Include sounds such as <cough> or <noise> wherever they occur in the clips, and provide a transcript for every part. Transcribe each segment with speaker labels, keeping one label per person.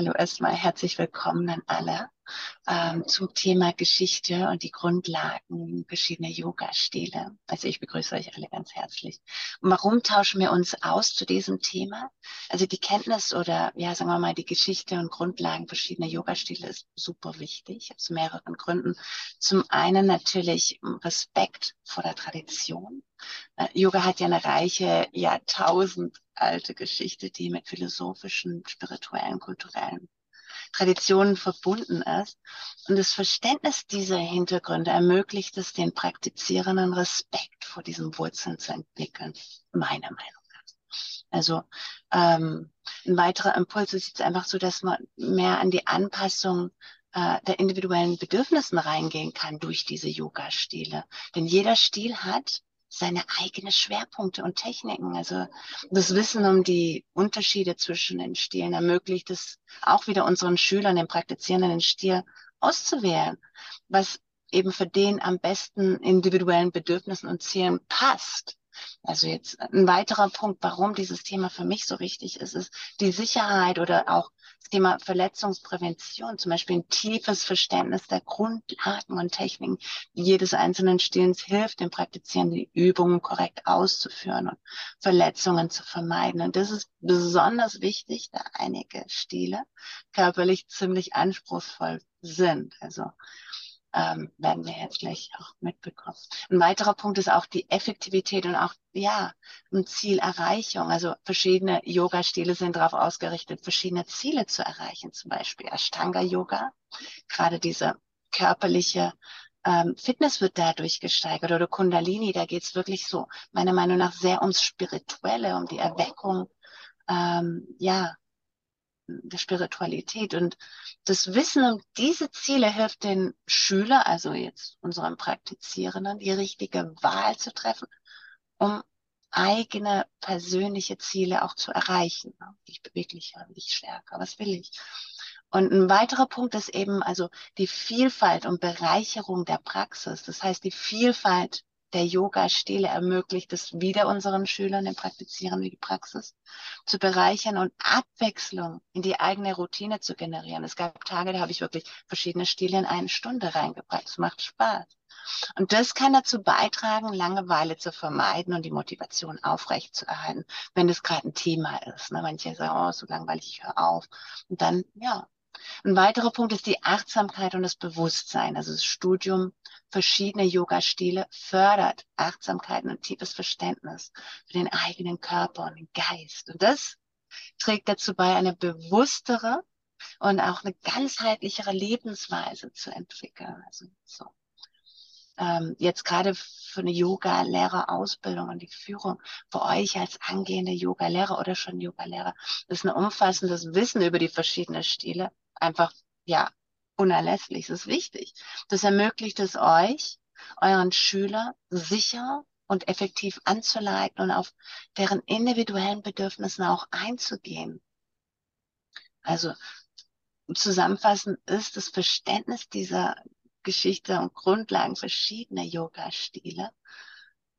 Speaker 1: Hallo erstmal, herzlich willkommen an alle ähm, zum Thema Geschichte und die Grundlagen verschiedener Yoga-Stile. Also ich begrüße euch alle ganz herzlich. Und warum tauschen wir uns aus zu diesem Thema? Also die Kenntnis oder ja, sagen wir mal, die Geschichte und Grundlagen verschiedener Yoga-Stile ist super wichtig, aus mehreren Gründen. Zum einen natürlich Respekt vor der Tradition. Äh, Yoga hat ja eine reiche, Jahrtausend alte Geschichte, die mit philosophischen, spirituellen, kulturellen Traditionen verbunden ist. Und das Verständnis dieser Hintergründe ermöglicht es den Praktizierenden Respekt vor diesen Wurzeln zu entwickeln, meiner Meinung nach. Also ähm, ein weiterer Impuls ist jetzt einfach so, dass man mehr an die Anpassung äh, der individuellen Bedürfnissen reingehen kann durch diese Yoga-Stile. Denn jeder Stil hat seine eigenen Schwerpunkte und Techniken. Also das Wissen um die Unterschiede zwischen den Stilen ermöglicht es auch wieder unseren Schülern, den Praktizierenden, den Stil auszuwählen, was eben für den am besten individuellen Bedürfnissen und Zielen passt. Also jetzt ein weiterer Punkt, warum dieses Thema für mich so wichtig ist, ist die Sicherheit oder auch Thema Verletzungsprävention, zum Beispiel ein tiefes Verständnis der Grundlagen und Techniken jedes einzelnen Stillens hilft, den Praktizierenden die Übungen korrekt auszuführen und Verletzungen zu vermeiden. Und das ist besonders wichtig, da einige Stile körperlich ziemlich anspruchsvoll sind. Also ähm, werden wir jetzt gleich auch mitbekommen. Ein weiterer Punkt ist auch die Effektivität und auch, ja, Zielerreichung. Also verschiedene Yoga-Stile sind darauf ausgerichtet, verschiedene Ziele zu erreichen. Zum Beispiel Ashtanga-Yoga, gerade diese körperliche ähm, Fitness wird dadurch gesteigert oder Kundalini, da geht es wirklich so, meiner Meinung nach, sehr ums Spirituelle, um die Erweckung, ähm, ja, der Spiritualität. Und das Wissen um diese Ziele hilft den Schüler, also jetzt unseren Praktizierenden, die richtige Wahl zu treffen, um eigene persönliche Ziele auch zu erreichen. Ich beweglicher, ich stärker, was will ich? Und ein weiterer Punkt ist eben also die Vielfalt und Bereicherung der Praxis. Das heißt, die Vielfalt der Yoga-Stile ermöglicht es wieder unseren Schülern, den Praktizieren die Praxis, zu bereichern und Abwechslung in die eigene Routine zu generieren. Es gab Tage, da habe ich wirklich verschiedene Stile in eine Stunde reingebracht. Es macht Spaß. Und das kann dazu beitragen, Langeweile zu vermeiden und die Motivation aufrechtzuerhalten, wenn das gerade ein Thema ist. Ne? Manche sagen, oh, so langweilig, ich höre auf. Und dann, ja, ein weiterer Punkt ist die Achtsamkeit und das Bewusstsein. Also das Studium verschiedener Yoga-Stile fördert Achtsamkeit und tiefes Verständnis für den eigenen Körper und den Geist. Und das trägt dazu bei, eine bewusstere und auch eine ganzheitlichere Lebensweise zu entwickeln. Also so. Ähm, jetzt gerade für eine Yoga-Lehrerausbildung und die Führung für euch als angehende Yoga-Lehrer oder schon Yoga-Lehrer ist ein umfassendes Wissen über die verschiedenen Stile einfach, ja, unerlässlich. Es ist wichtig. Das ermöglicht es euch, euren Schüler sicher und effektiv anzuleiten und auf deren individuellen Bedürfnissen auch einzugehen. Also zusammenfassend ist das Verständnis dieser Geschichte und Grundlagen verschiedener Yoga-Stile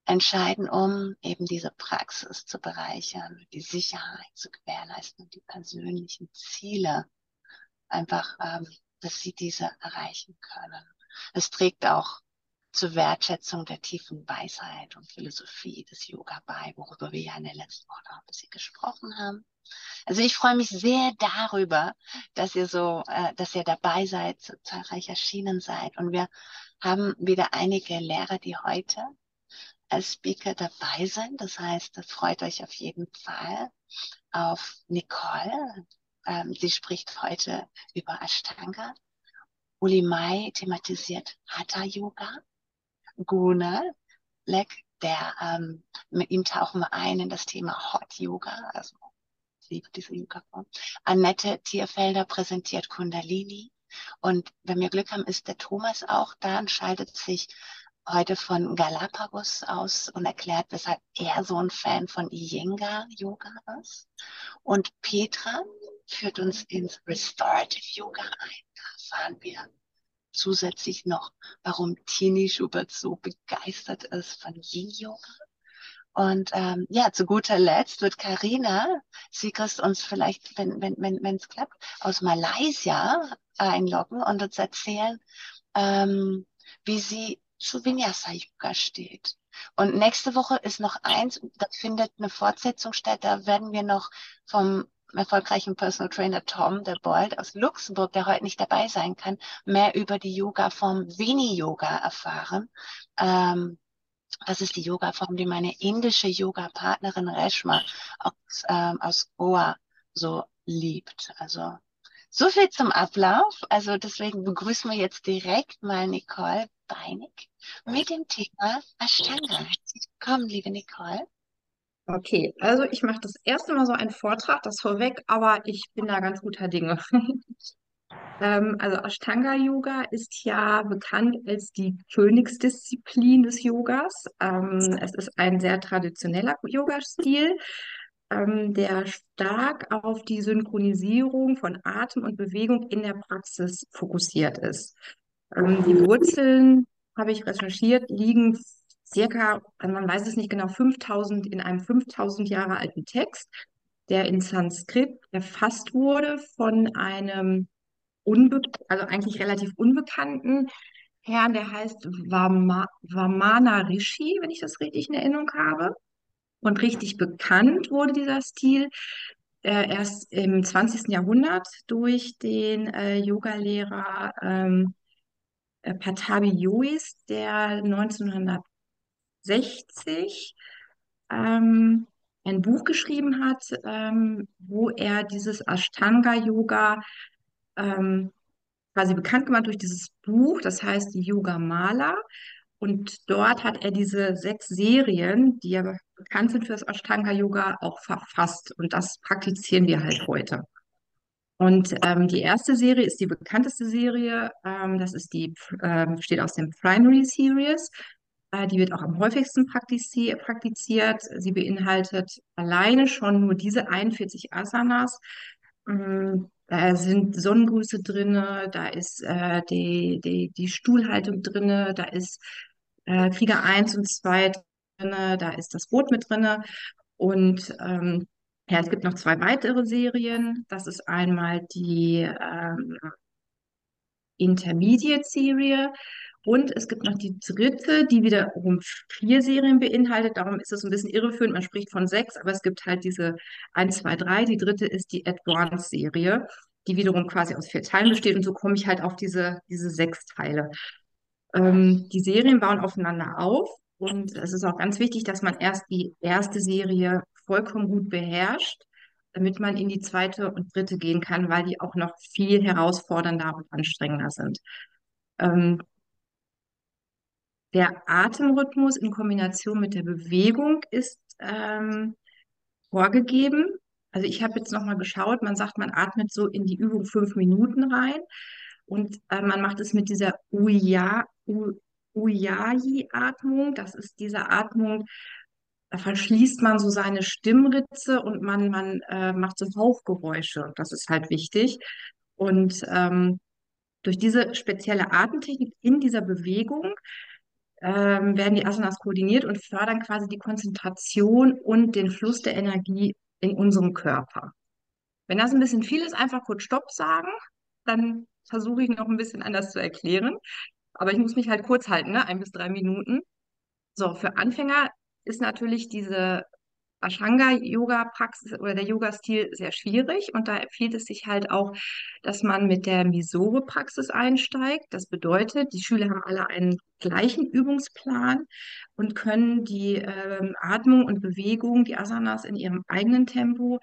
Speaker 1: entscheidend, um eben diese Praxis zu bereichern, die Sicherheit zu gewährleisten und die persönlichen Ziele einfach, ähm, dass sie diese erreichen können. Es trägt auch zur Wertschätzung der tiefen Weisheit und Philosophie des Yoga bei, worüber wir ja in der letzten Woche auch ein bisschen gesprochen haben. Also ich freue mich sehr darüber, dass ihr so, äh, dass ihr dabei seid, so zahlreich erschienen seid. Und wir haben wieder einige Lehrer, die heute als Speaker dabei sind. Das heißt, freut euch auf jeden Fall auf Nicole, ähm, sie spricht heute über Ashtanga. Uli Mai thematisiert Hatha Yoga. Guna Leck, der, ähm, mit ihm tauchen wir ein in das Thema Hot Yoga, also ich liebe diese Yoga-Form. Annette Tierfelder präsentiert Kundalini. Und wenn wir Glück haben, ist der Thomas auch da und schaltet sich heute von Galapagos aus und erklärt, weshalb er so ein Fan von Iyengar Yoga ist. Und Petra führt uns ins Restorative Yoga ein. Da erfahren wir zusätzlich noch, warum Tini Schubert so begeistert ist von Yin Yoga. Und ähm, ja, zu guter Letzt wird Karina Siegrist uns vielleicht, wenn wenn wenn wenn, es klappt, aus Malaysia einloggen und uns erzählen, ähm, wie sie zu Vinyasa Yoga steht. Und nächste Woche ist noch eins, da findet eine Fortsetzung statt. Da werden wir noch vom erfolgreichen Personal Trainer Tom de Bold aus Luxemburg, der heute nicht dabei sein kann, mehr über die Yoga-Form Vini-Yoga erfahren. Ähm, das ist die Yoga-Form, die meine indische Yoga-Partnerin Reshma aus, ähm, aus Goa so liebt. Also so viel zum Ablauf. Also deswegen begrüßen wir jetzt direkt mal Nicole Beinig mit dem Thema Ashtanga. Herzlich willkommen, liebe Nicole.
Speaker 2: Okay, also ich mache das erste Mal so einen Vortrag, das vorweg, aber ich bin da ganz guter Dinge. <laughs> ähm, also Ashtanga Yoga ist ja bekannt als die Königsdisziplin des Yogas. Ähm, es ist ein sehr traditioneller Yoga-Stil, ähm, der stark auf die Synchronisierung von Atem und Bewegung in der Praxis fokussiert ist. Ähm, die Wurzeln, habe ich recherchiert, liegen circa, also man weiß es nicht genau, 5000 in einem 5000 Jahre alten Text, der in Sanskrit erfasst wurde von einem unbe also eigentlich relativ unbekannten Herrn, der heißt Vama Vamana Rishi, wenn ich das richtig in Erinnerung habe. Und richtig bekannt wurde dieser Stil äh, erst im 20. Jahrhundert durch den äh, Yogalehrer ähm, äh, Patabi Jois, der 1960 ähm, ein Buch geschrieben hat, ähm, wo er dieses Ashtanga-Yoga ähm, quasi bekannt gemacht durch dieses Buch, das heißt die Yoga Mala. Und dort hat er diese sechs Serien, die ja bekannt sind für das Ashtanga-Yoga, auch verfasst. Und das praktizieren wir halt heute. Und ähm, die erste Serie ist die bekannteste Serie. Ähm, das ist die, ähm, besteht aus dem Primary Series. Äh, die wird auch am häufigsten praktizi praktiziert. Sie beinhaltet alleine schon nur diese 41 Asanas. Ähm, da sind Sonnengrüße drin, da ist äh, die, die, die Stuhlhaltung drin, da ist äh, Krieger 1 und 2 drin, da ist das Boot mit drin. Und ähm, ja, es gibt noch zwei weitere Serien. Das ist einmal die ähm, Intermediate-Serie und es gibt noch die dritte, die wiederum vier Serien beinhaltet. Darum ist es ein bisschen irreführend. Man spricht von sechs, aber es gibt halt diese 1, 2, 3. Die dritte ist die Advanced-Serie, die wiederum quasi aus vier Teilen besteht. Und so komme ich halt auf diese, diese sechs Teile. Ähm, die Serien bauen aufeinander auf. Und es ist auch ganz wichtig, dass man erst die erste Serie vollkommen gut beherrscht, damit man in die zweite und dritte gehen kann, weil die auch noch viel herausfordernder und anstrengender sind. Ähm, der Atemrhythmus in Kombination mit der Bewegung ist ähm, vorgegeben. Also ich habe jetzt nochmal geschaut, man sagt, man atmet so in die Übung fünf Minuten rein und äh, man macht es mit dieser Uya, Uyayi-Atmung. Das ist diese Atmung, da verschließt man so seine Stimmritze und man, man äh, macht so Hauchgeräusche. Das ist halt wichtig. Und ähm, durch diese spezielle Atemtechnik in dieser Bewegung ähm, werden die Asanas koordiniert und fördern quasi die Konzentration und den Fluss der Energie in unserem Körper. Wenn das ein bisschen viel ist, einfach kurz Stopp sagen, dann versuche ich noch ein bisschen anders zu erklären. Aber ich muss mich halt kurz halten, ne? ein bis drei Minuten. So, für Anfänger ist natürlich diese Ashtanga-Yoga-Praxis oder der Yoga-Stil sehr schwierig und da empfiehlt es sich halt auch, dass man mit der Misore-Praxis einsteigt. Das bedeutet, die Schüler haben alle einen gleichen Übungsplan und können die ähm, Atmung und Bewegung, die Asanas in ihrem eigenen Tempo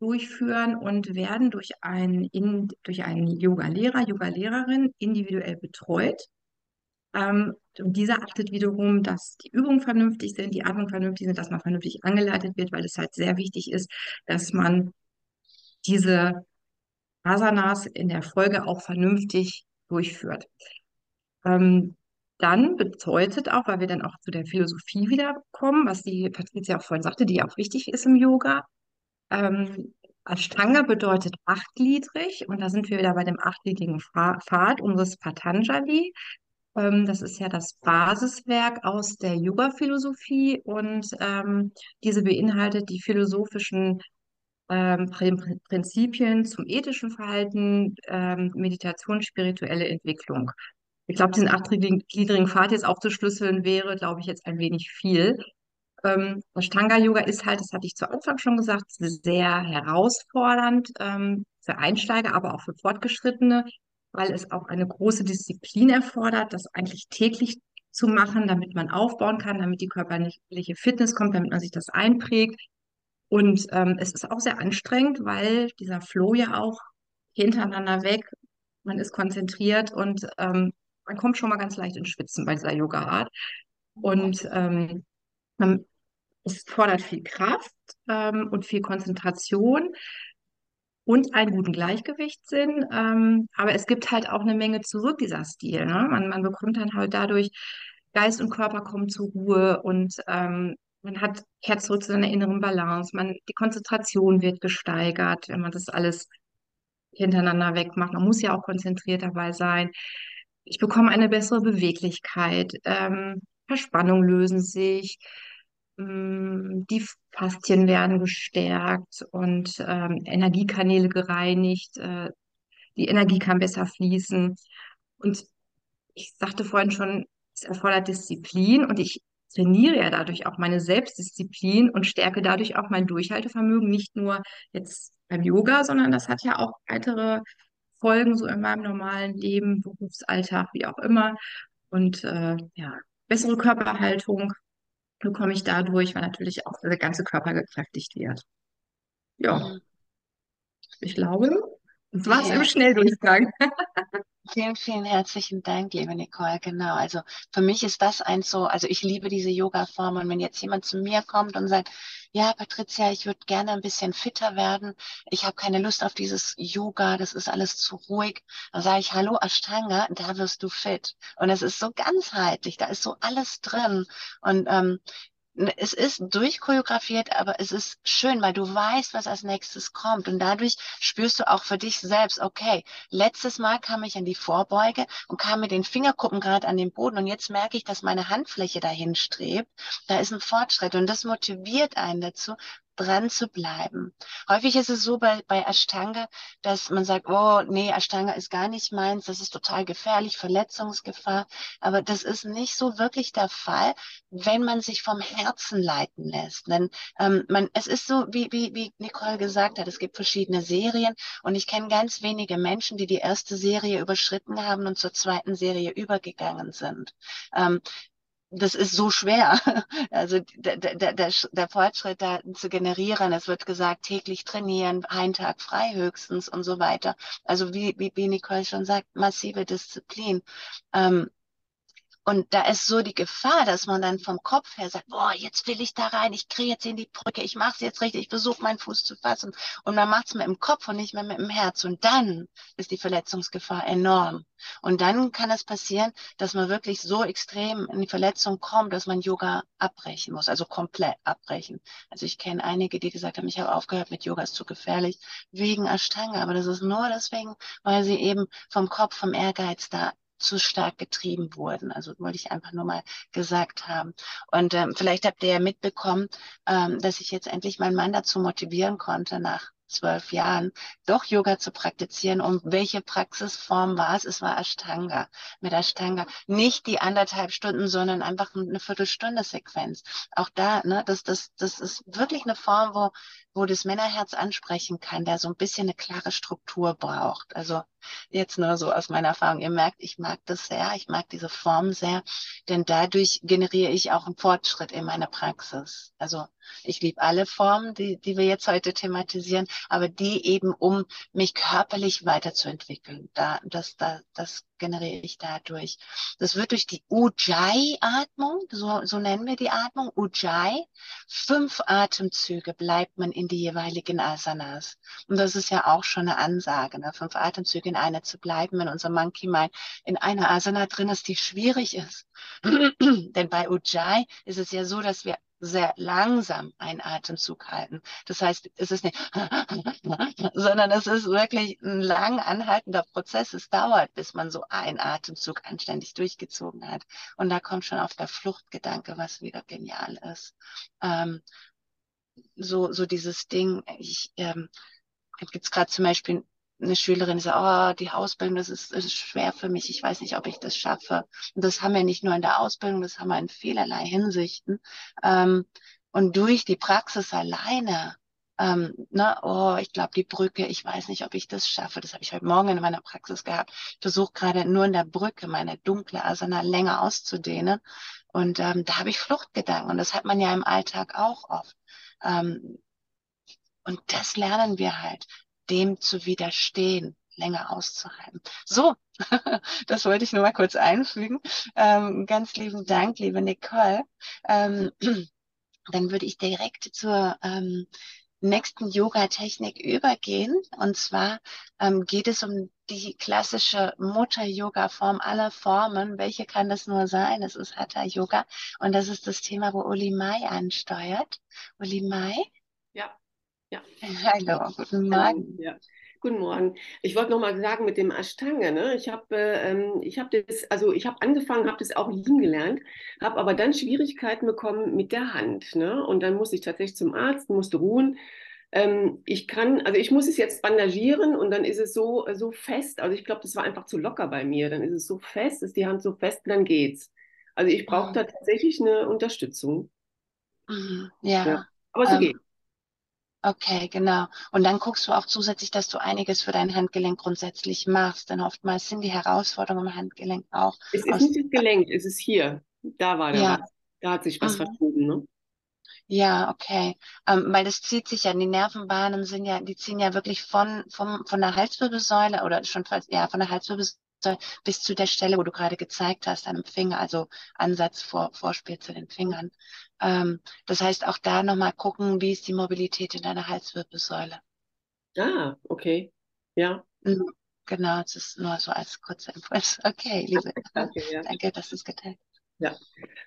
Speaker 2: durchführen und werden durch einen, in, durch einen Yoga-Lehrer, Yoga-Lehrerin individuell betreut. Ähm, und dieser achtet wiederum, dass die Übungen vernünftig sind, die Atmung vernünftig sind, dass man vernünftig angeleitet wird, weil es halt sehr wichtig ist, dass man diese Asanas in der Folge auch vernünftig durchführt. Ähm, dann bedeutet auch, weil wir dann auch zu der Philosophie wiederkommen, was die Patricia auch vorhin sagte, die auch wichtig ist im Yoga. Ähm, Ashtanga bedeutet achtgliedrig und da sind wir wieder bei dem achtgliedrigen Pfad unseres Patanjali. Ähm, das ist ja das Basiswerk aus der Yoga-Philosophie und ähm, diese beinhaltet die philosophischen ähm, Prin- Prinzipien zum ethischen Verhalten, ähm, Meditation, spirituelle Entwicklung. Ich glaube, diesen achtgliedrigen Pfad jetzt aufzuschlüsseln wäre, glaube ich, jetzt ein wenig viel. Ähm, Ashtanga-Yoga ist halt, das hatte ich zu Anfang schon gesagt, sehr herausfordernd ähm, für Einsteiger, aber auch für Fortgeschrittene, weil es auch eine große Disziplin erfordert, das eigentlich täglich zu machen, damit man aufbauen kann, damit die körperliche Fitness kommt, damit man sich das einprägt. Und ähm, es ist auch sehr anstrengend, weil dieser Flow ja auch hintereinander weg, man ist konzentriert und ähm, man kommt schon mal ganz leicht ins Schwitzen bei dieser Yoga-Art. Und ähm, es fordert viel Kraft ähm, und viel Konzentration und einen guten Gleichgewichtssinn. Ähm, aber es gibt halt auch eine Menge zurück, dieser Stil. Ne? Man, man bekommt dann halt dadurch, Geist und Körper kommen zur Ruhe und ähm, man hat kehrt zurück zu seiner inneren Balance. Man, die Konzentration wird gesteigert, wenn man das alles hintereinander wegmacht. Man muss ja auch konzentriert dabei sein. Ich bekomme eine bessere Beweglichkeit. Ähm, Verspannungen lösen sich. Mm, Die Faszien werden gestärkt und ähm, Energiekanäle gereinigt. Äh, die Energie kann besser fließen. Und ich sagte vorhin schon, es erfordert Disziplin und ich trainiere ja dadurch auch meine Selbstdisziplin und stärke dadurch auch mein Durchhaltevermögen, nicht nur jetzt beim Yoga, sondern das hat ja auch weitere Folgen so in meinem normalen Leben, Berufsalltag, wie auch immer. Und äh, ja, bessere Körperhaltung bekomme ich dadurch, weil natürlich auch der ganze Körper gekräftigt wird. Ja,
Speaker 1: Mhm.
Speaker 2: ich glaube, das war es im
Speaker 1: Ja,
Speaker 2: Schnelldurchgang. <laughs>
Speaker 1: vielen, vielen herzlichen Dank, liebe Nicole. Genau. Also für mich ist das eins so, also ich liebe diese Yoga-Form und wenn jetzt jemand zu mir kommt und sagt, ja, Patricia, ich würde gerne ein bisschen fitter werden, ich habe keine Lust auf dieses Yoga, das ist alles zu ruhig, dann sage ich, hallo Ashtanga, da wirst du fit. Und es ist so ganzheitlich, da ist so alles drin. Und ähm, es ist durchchoreografiert, aber es ist schön, weil du weißt, was als nächstes kommt. Und dadurch spürst du auch für dich selbst, okay, letztes Mal kam ich an die Vorbeuge und kam mit den Fingerkuppen gerade an den Boden und jetzt merke ich, dass meine Handfläche dahin strebt. Da ist ein Fortschritt und das motiviert einen dazu, dran zu bleiben. Häufig ist es so bei, bei Ashtanga, dass man sagt, oh nee, Ashtanga ist gar nicht meins, das ist total gefährlich, Verletzungsgefahr. Aber das ist nicht so wirklich der Fall, wenn man sich vom Herzen leiten lässt. Denn ähm, man, es ist so, wie, wie, wie Nicole gesagt hat, es gibt verschiedene Serien und ich kenne ganz wenige Menschen, die die erste Serie überschritten haben und zur zweiten Serie übergegangen sind. Ähm, das ist so schwer. <laughs> Also der, der, der, der Fortschritt da zu generieren. Es wird gesagt, täglich trainieren, einen Tag frei höchstens und so weiter. Also wie, wie, wie Nicole schon sagt, massive Disziplin. Ähm, und da ist so die Gefahr, dass man dann vom Kopf her sagt, boah, jetzt will ich da rein, ich kriege jetzt in die Brücke, ich mache es jetzt richtig, ich versuche meinen Fuß zu fassen. Und man macht es mit dem Kopf und nicht mehr mit dem Herz. Und dann ist die Verletzungsgefahr enorm. Und dann kann es passieren, dass man wirklich so extrem in die Verletzung kommt, dass man Yoga abbrechen muss, also komplett abbrechen. Also ich kenne einige, die gesagt haben, ich habe aufgehört mit Yoga, ist zu gefährlich, wegen Ashtanga. Aber das ist nur deswegen, weil sie eben vom Kopf, vom Ehrgeiz da zu stark getrieben wurden. Also wollte ich einfach nur mal gesagt haben. Und ähm, vielleicht habt ihr ja mitbekommen, ähm, dass ich jetzt endlich meinen Mann dazu motivieren konnte, nach zwölf Jahren doch Yoga zu praktizieren. Und welche Praxisform war es? Es war Ashtanga. Mit Ashtanga nicht die anderthalb Stunden, sondern einfach eine Viertelstunde Sequenz. Auch da, ne, das, das, das ist wirklich eine Form, wo, wo das Männerherz ansprechen kann, der so ein bisschen eine klare Struktur braucht. Also jetzt nur so aus meiner Erfahrung. Ihr merkt, ich mag das sehr, ich mag diese Form sehr, denn dadurch generiere ich auch einen Fortschritt in meiner Praxis. Also ich liebe alle Formen, die, die wir jetzt heute thematisieren, aber die eben, um mich körperlich weiterzuentwickeln. Da, das, da, das generiere ich dadurch. Das wird durch die Ujjayi-Atmung, so, so nennen wir die Atmung, Ujjayi. Fünf Atemzüge bleibt man in die jeweiligen Asanas. Und das ist ja auch schon eine Ansage, ne? fünf Atemzüge in einer zu bleiben, wenn unser Monkey Mind in einer Asana drin ist, die schwierig ist. <clears throat> Denn bei Ujjayi ist es ja so, dass wir sehr langsam einen Atemzug halten. Das heißt, es ist nicht, <laughs> sondern es ist wirklich ein lang anhaltender Prozess. Es dauert, bis man so einen Atemzug anständig durchgezogen hat. Und da kommt schon auf der Fluchtgedanke, was wieder genial ist. Ähm, so, so dieses Ding, ich, ähm, gibt es gerade zum Beispiel eine Schülerin, sagt, oh, die Ausbildung, das ist, ist schwer für mich, ich weiß nicht, ob ich das schaffe. Und das haben wir nicht nur in der Ausbildung, das haben wir in vielerlei Hinsichten. Ähm, und durch die Praxis alleine, ähm, ne, oh, ich glaube, die Brücke, ich weiß nicht, ob ich das schaffe. Das habe ich heute Morgen in meiner Praxis gehabt. Ich versuche gerade nur in der Brücke meine dunkle Asana länger auszudehnen. Und ähm, da habe ich Fluchtgedanken. Und das hat man ja im Alltag auch oft. Ähm, und das lernen wir halt, dem zu widerstehen, länger auszuhalten. So, <laughs> das wollte ich nur mal kurz einfügen. Ähm, ganz lieben Dank, liebe Nicole. Ähm, <clears throat> dann würde ich direkt zur ähm, nächsten Yoga-Technik übergehen. Und zwar ähm, geht es um die klassische Mutter-Yoga-Form aller Formen. Welche kann das nur sein? Es ist Hatha-Yoga. Und das ist das Thema, wo Uli Mai ansteuert. Uli Mai?
Speaker 3: Ja, ja.
Speaker 1: Hallo, guten Morgen. <laughs>
Speaker 3: Ja. Guten Morgen. Ich wollte noch mal sagen mit dem Ashtanga. Ne? Ich habe ähm, ich das, also ich habe angefangen, habe das auch lieben gelernt, habe aber dann Schwierigkeiten bekommen mit der Hand. Ne? Und dann musste ich tatsächlich zum Arzt, musste ruhen. Ähm, ich kann, also ich muss es jetzt bandagieren und dann ist es so, so fest. Also ich glaube, das war einfach zu locker bei mir. Dann ist es so fest, ist die Hand so fest, dann geht's. Also ich brauche da tatsächlich eine Unterstützung.
Speaker 1: Mhm. Ja. ja.
Speaker 3: Aber so ähm, geht.
Speaker 1: Okay, genau. Und dann guckst du auch zusätzlich, dass du einiges für dein Handgelenk grundsätzlich machst. Denn oftmals sind die Herausforderungen im Handgelenk auch.
Speaker 3: Es ist nicht das Gelenk, es ist hier. Da war der ja. was. Da hat sich was mhm. verschoben, ne?
Speaker 1: Ja, okay. Ähm, weil das zieht sich ja, die Nervenbahnen sind ja, die ziehen ja wirklich von, vom, von der Halswirbelsäule oder schon fast, ja, von der Halswirbelsäule bis zu der Stelle, wo du gerade gezeigt hast, an dem Finger, also Ansatz vor, Vorspiel zu den Fingern. Ähm, das heißt, auch da nochmal gucken, wie ist die Mobilität in deiner Halswirbelsäule.
Speaker 3: Ah, okay. Ja.
Speaker 1: Mhm, genau, das ist nur so als kurzer Impuls. <laughs> Okay, liebe. Okay, <laughs> ja. Danke, dass du es geteilt hast.
Speaker 3: Ja,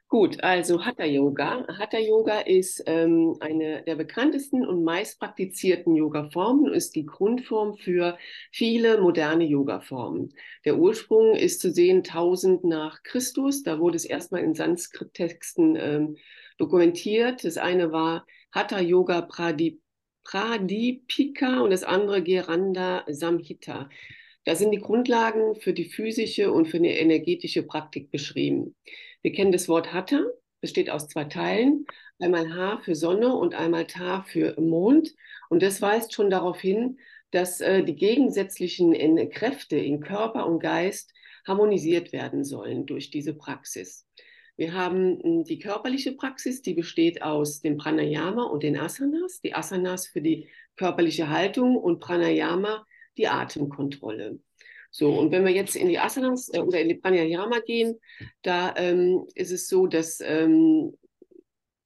Speaker 3: gut. Also Hatha Yoga. Hatha Yoga ist ähm, eine der bekanntesten und meist praktizierten Yoga-Formen und ist die Grundform für viele moderne Yoga-Formen. Der Ursprung ist zu sehen 1000 nach Christus. Da wurde es erstmal in Sanskrit-Texten ähm, dokumentiert. Das eine war Hatha Yoga Pradip Pradipika und das andere Geranda Samhita. Da sind die Grundlagen für die physische und für eine energetische Praktik beschrieben. Wir kennen das Wort Hatha, besteht aus zwei Teilen, einmal H für Sonne und einmal Ta für Mond. Und das weist schon darauf hin, dass äh, die gegensätzlichen äh, Kräfte in Körper und Geist harmonisiert werden sollen durch diese Praxis. Wir haben hm, die körperliche Praxis, die besteht aus dem Pranayama und den Asanas. Die Asanas für die körperliche Haltung und Pranayama die Atemkontrolle. So, und wenn wir jetzt in die Asanas äh, oder in die Pranayama gehen, da ähm, ist es so, dass ähm,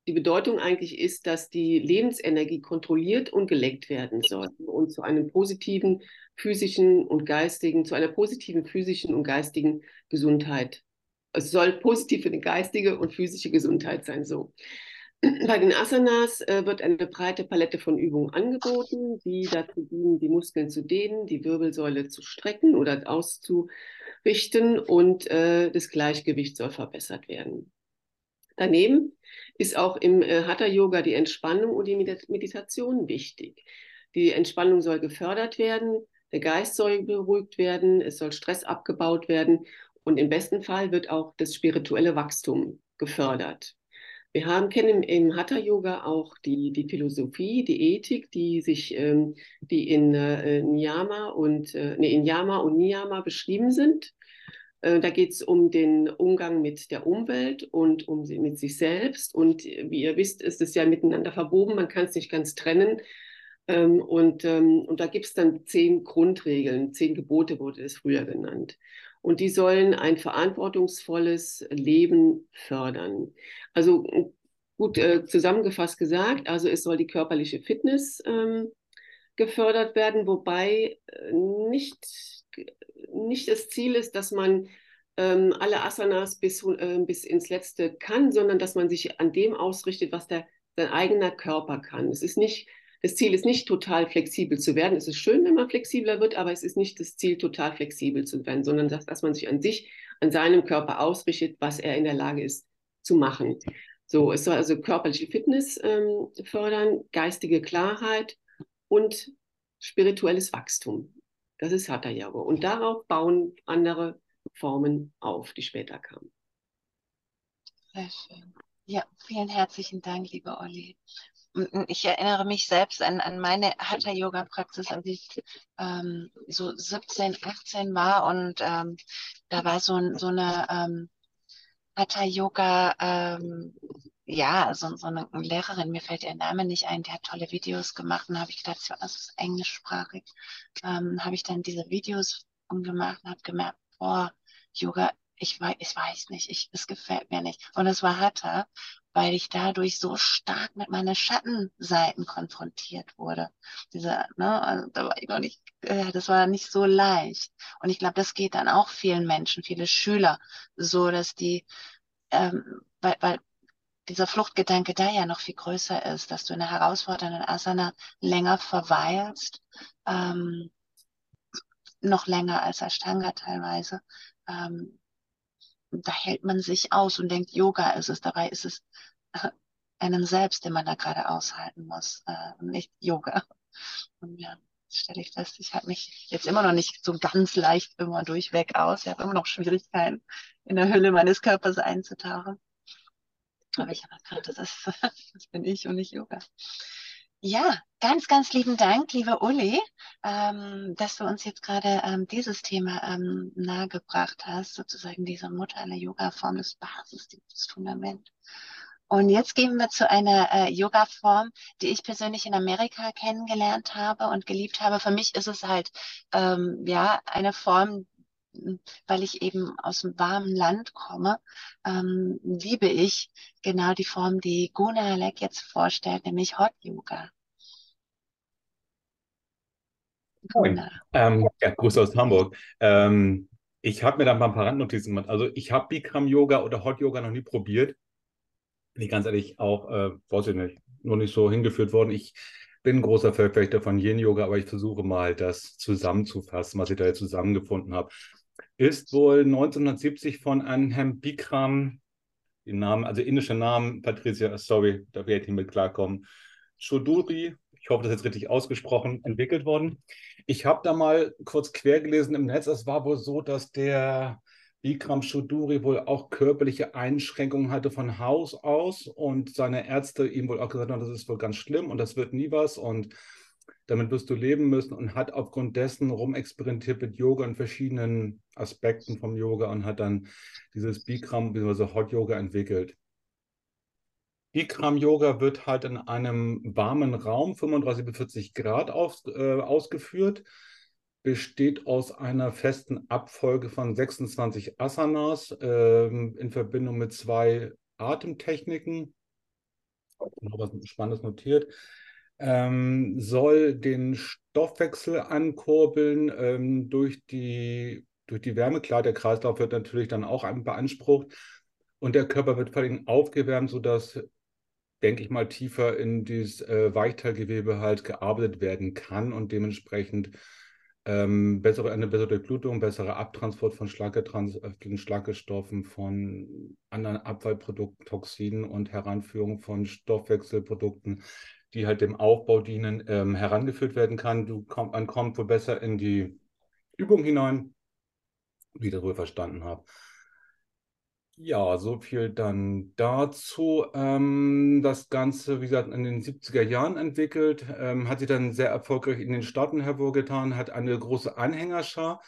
Speaker 3: die Bedeutung eigentlich ist, dass die Lebensenergie kontrolliert und gelenkt werden soll und zu einem positiven physischen und geistigen, zu einer positiven physischen und geistigen Gesundheit. Es soll positiv für die geistige und physische Gesundheit sein, so. Bei den Asanas äh, wird eine breite Palette von Übungen angeboten, die dazu dienen, die Muskeln zu dehnen, die Wirbelsäule zu strecken oder auszurichten und äh, das Gleichgewicht soll verbessert werden. Daneben ist auch im äh, Hatha-Yoga die Entspannung und die Meditation wichtig. Die Entspannung soll gefördert werden, der Geist soll beruhigt werden, es soll Stress abgebaut werden und im besten Fall wird auch das spirituelle Wachstum gefördert. Wir haben, kennen im Hatha-Yoga auch die, die Philosophie, die Ethik, die sich, ähm, die in äh, Niyama und äh, nee, in Yama und Niyama beschrieben sind. Äh, da geht es um den Umgang mit der Umwelt und um mit sich selbst. Und wie ihr wisst, ist es ja miteinander verwoben, man kann es nicht ganz trennen. Ähm, und, ähm, und da gibt es dann zehn Grundregeln, zehn Gebote wurde es früher genannt und die sollen ein verantwortungsvolles Leben fördern. Also gut äh, zusammengefasst gesagt, also es soll die körperliche Fitness ähm, gefördert werden, wobei äh, nicht, nicht das Ziel ist, dass man ähm, alle Asanas bis, äh, bis ins Letzte kann, sondern dass man sich an dem ausrichtet, was der, sein eigener Körper kann. Es ist nicht, das Ziel ist nicht total flexibel zu werden. Es ist schön, wenn man flexibler wird, aber es ist nicht das Ziel, total flexibel zu werden, sondern dass, dass man sich an sich, an seinem Körper ausrichtet, was er in der Lage ist zu machen. So, es soll also körperliche Fitness ähm, fördern, geistige Klarheit und spirituelles Wachstum. Das ist Hatha Yoga. Und darauf bauen andere Formen auf, die später kamen.
Speaker 1: Sehr schön. Ja, vielen herzlichen Dank, liebe Olli. Ich erinnere mich selbst an, an meine Hatha-Yoga-Praxis, als ich ähm, so 17, 18 war und ähm, da war so, so eine ähm, Hatha-Yoga, ähm, ja, so, so eine Lehrerin, mir fällt ihr Name nicht ein, die hat tolle Videos gemacht und habe ich gedacht, das ist englischsprachig, ähm, habe ich dann diese Videos umgemacht und habe gemerkt, boah, Yoga, ich weiß, ich weiß nicht, ich, es gefällt mir nicht. Und es war Hatha, weil ich dadurch so stark mit meinen Schattenseiten konfrontiert wurde. Diese, ne, also da war ich noch nicht, äh, das war nicht so leicht. Und ich glaube, das geht dann auch vielen Menschen, viele Schüler, so dass die, ähm, weil, weil dieser Fluchtgedanke da ja noch viel größer ist, dass du in einer herausfordernden Asana länger verweilst, ähm, noch länger als Ashtanga teilweise. Ähm, da hält man sich aus und denkt, Yoga ist es. Dabei ist es äh, einen selbst, den man da gerade aushalten muss, äh, nicht Yoga. Und ja, stelle ich fest, ich halte mich jetzt immer noch nicht so ganz leicht immer durchweg aus. Ich habe immer noch Schwierigkeiten, in der Hülle meines Körpers einzutauchen. Aber ich habe erkannt, das, <laughs> das bin ich und nicht Yoga. Ja, ganz, ganz lieben Dank, liebe Uli, ähm, dass du uns jetzt gerade ähm, dieses Thema ähm, nahegebracht hast, sozusagen diese Mutter aller Yoga-Form, das Basis, das Fundament. Und jetzt gehen wir zu einer äh, Yoga-Form, die ich persönlich in Amerika kennengelernt habe und geliebt habe. Für mich ist es halt ähm, ja eine Form, weil ich eben aus einem warmen Land komme, ähm, liebe ich genau die Form, die Guna Alek jetzt vorstellt, nämlich Hot Yoga.
Speaker 4: Moin. Ähm, ja, Grüße aus Hamburg. Ähm, ich habe mir da mal ein paar Randnotizen gemacht. Also ich habe Bikram Yoga oder Hot Yoga noch nie probiert. Bin ich ganz ehrlich auch, äh, weiß ich nicht, nur nicht so hingeführt worden. Ich bin ein großer Verfechter von Yin Yoga, aber ich versuche mal das zusammenzufassen, was ich da jetzt zusammengefunden habe ist wohl 1970 von einem Bikram, den Namen, also indische Namen, Patricia, sorry, da werde ich mit klarkommen, Choduri, ich hoffe, das ist jetzt richtig ausgesprochen, entwickelt worden. Ich habe da mal kurz quer gelesen im Netz, es war wohl so, dass der Bikram Choduri wohl auch körperliche Einschränkungen hatte von Haus aus und seine Ärzte ihm wohl auch gesagt haben, das ist wohl ganz schlimm und das wird nie was und damit wirst du leben müssen und hat aufgrund dessen rumexperimentiert mit Yoga und verschiedenen Aspekten vom Yoga und hat dann dieses Bikram bzw. Hot Yoga entwickelt. Bikram Yoga wird halt in einem warmen Raum, 35 bis 40 Grad, auf, äh, ausgeführt, besteht aus einer festen Abfolge von 26 Asanas äh, in Verbindung mit zwei Atemtechniken. Noch was Spannendes notiert ähm, soll den Stoffwechsel ankurbeln ähm, durch, die, durch die Wärme. Klar, der Kreislauf wird natürlich dann auch beansprucht und der Körper wird vor allem aufgewärmt, sodass, denke ich mal, tiefer in dieses äh, Weichteilgewebe halt gearbeitet werden kann und dementsprechend ähm, bessere, eine bessere Durchblutung, bessere Abtransport von äh, Schlackestoffen, von anderen Abfallprodukten, Toxinen und Heranführung von Stoffwechselprodukten die halt dem Aufbau dienen, ähm, herangeführt werden kann. Du komm, man kommt wohl besser in die Übung hinein, wie ich das wohl verstanden habe. Ja, so viel dann dazu. Ähm, das Ganze, wie gesagt, in den 70er Jahren entwickelt, ähm, hat sich dann sehr erfolgreich in den Staaten hervorgetan, hat eine große Anhängerschar,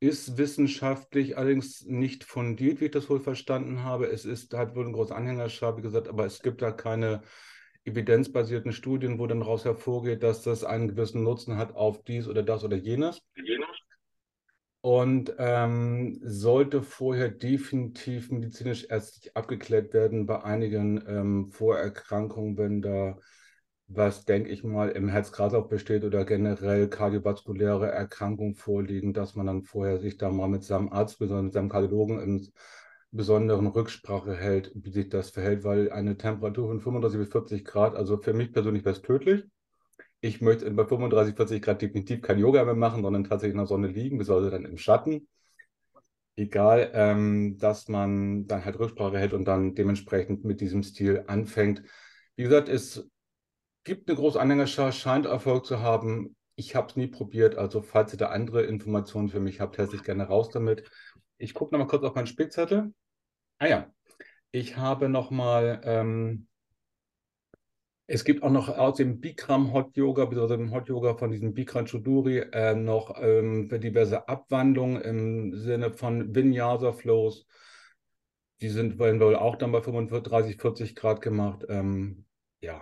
Speaker 4: ist wissenschaftlich allerdings nicht fundiert, wie ich das wohl verstanden habe. Es ist, hat wohl eine große Anhängerschar, wie gesagt, aber es gibt da keine evidenzbasierten Studien, wo dann daraus hervorgeht, dass das einen gewissen Nutzen hat auf dies oder das oder jenes. Und ähm, sollte vorher definitiv medizinisch ärztlich abgeklärt werden bei einigen ähm, Vorerkrankungen, wenn da was, denke ich mal, im Herz-Kreislauf besteht oder generell kardiovaskuläre Erkrankungen vorliegen, dass man dann vorher sich da mal mit seinem Arzt, besonders mit seinem Kardiologen in besonderen Rücksprache hält, wie sich das verhält, weil eine Temperatur von 35 bis 40 Grad, also für mich persönlich wäre es tödlich. Ich möchte bei 35, 40 Grad definitiv kein Yoga mehr machen, sondern tatsächlich in der Sonne liegen, beziehungsweise dann im Schatten. Egal, ähm, dass man dann halt Rücksprache hält und dann dementsprechend mit diesem Stil anfängt. Wie gesagt, es gibt eine große Anhängerschaft, scheint Erfolg zu haben. Ich habe es nie probiert, also falls ihr da andere Informationen für mich habt, herzlich gerne raus damit. Ich gucke nochmal kurz auf meinen Spickzettel. Ah ja, ich habe nochmal, ähm, es gibt auch noch aus dem Bikram Hot Yoga, beziehungsweise dem Hot Yoga von diesem Bikram Chuduri, äh, noch ähm, diverse Abwandlungen im Sinne von Vinyasa Flows. Die sind wohl auch dann bei 35, 40 Grad gemacht. Ähm, ja,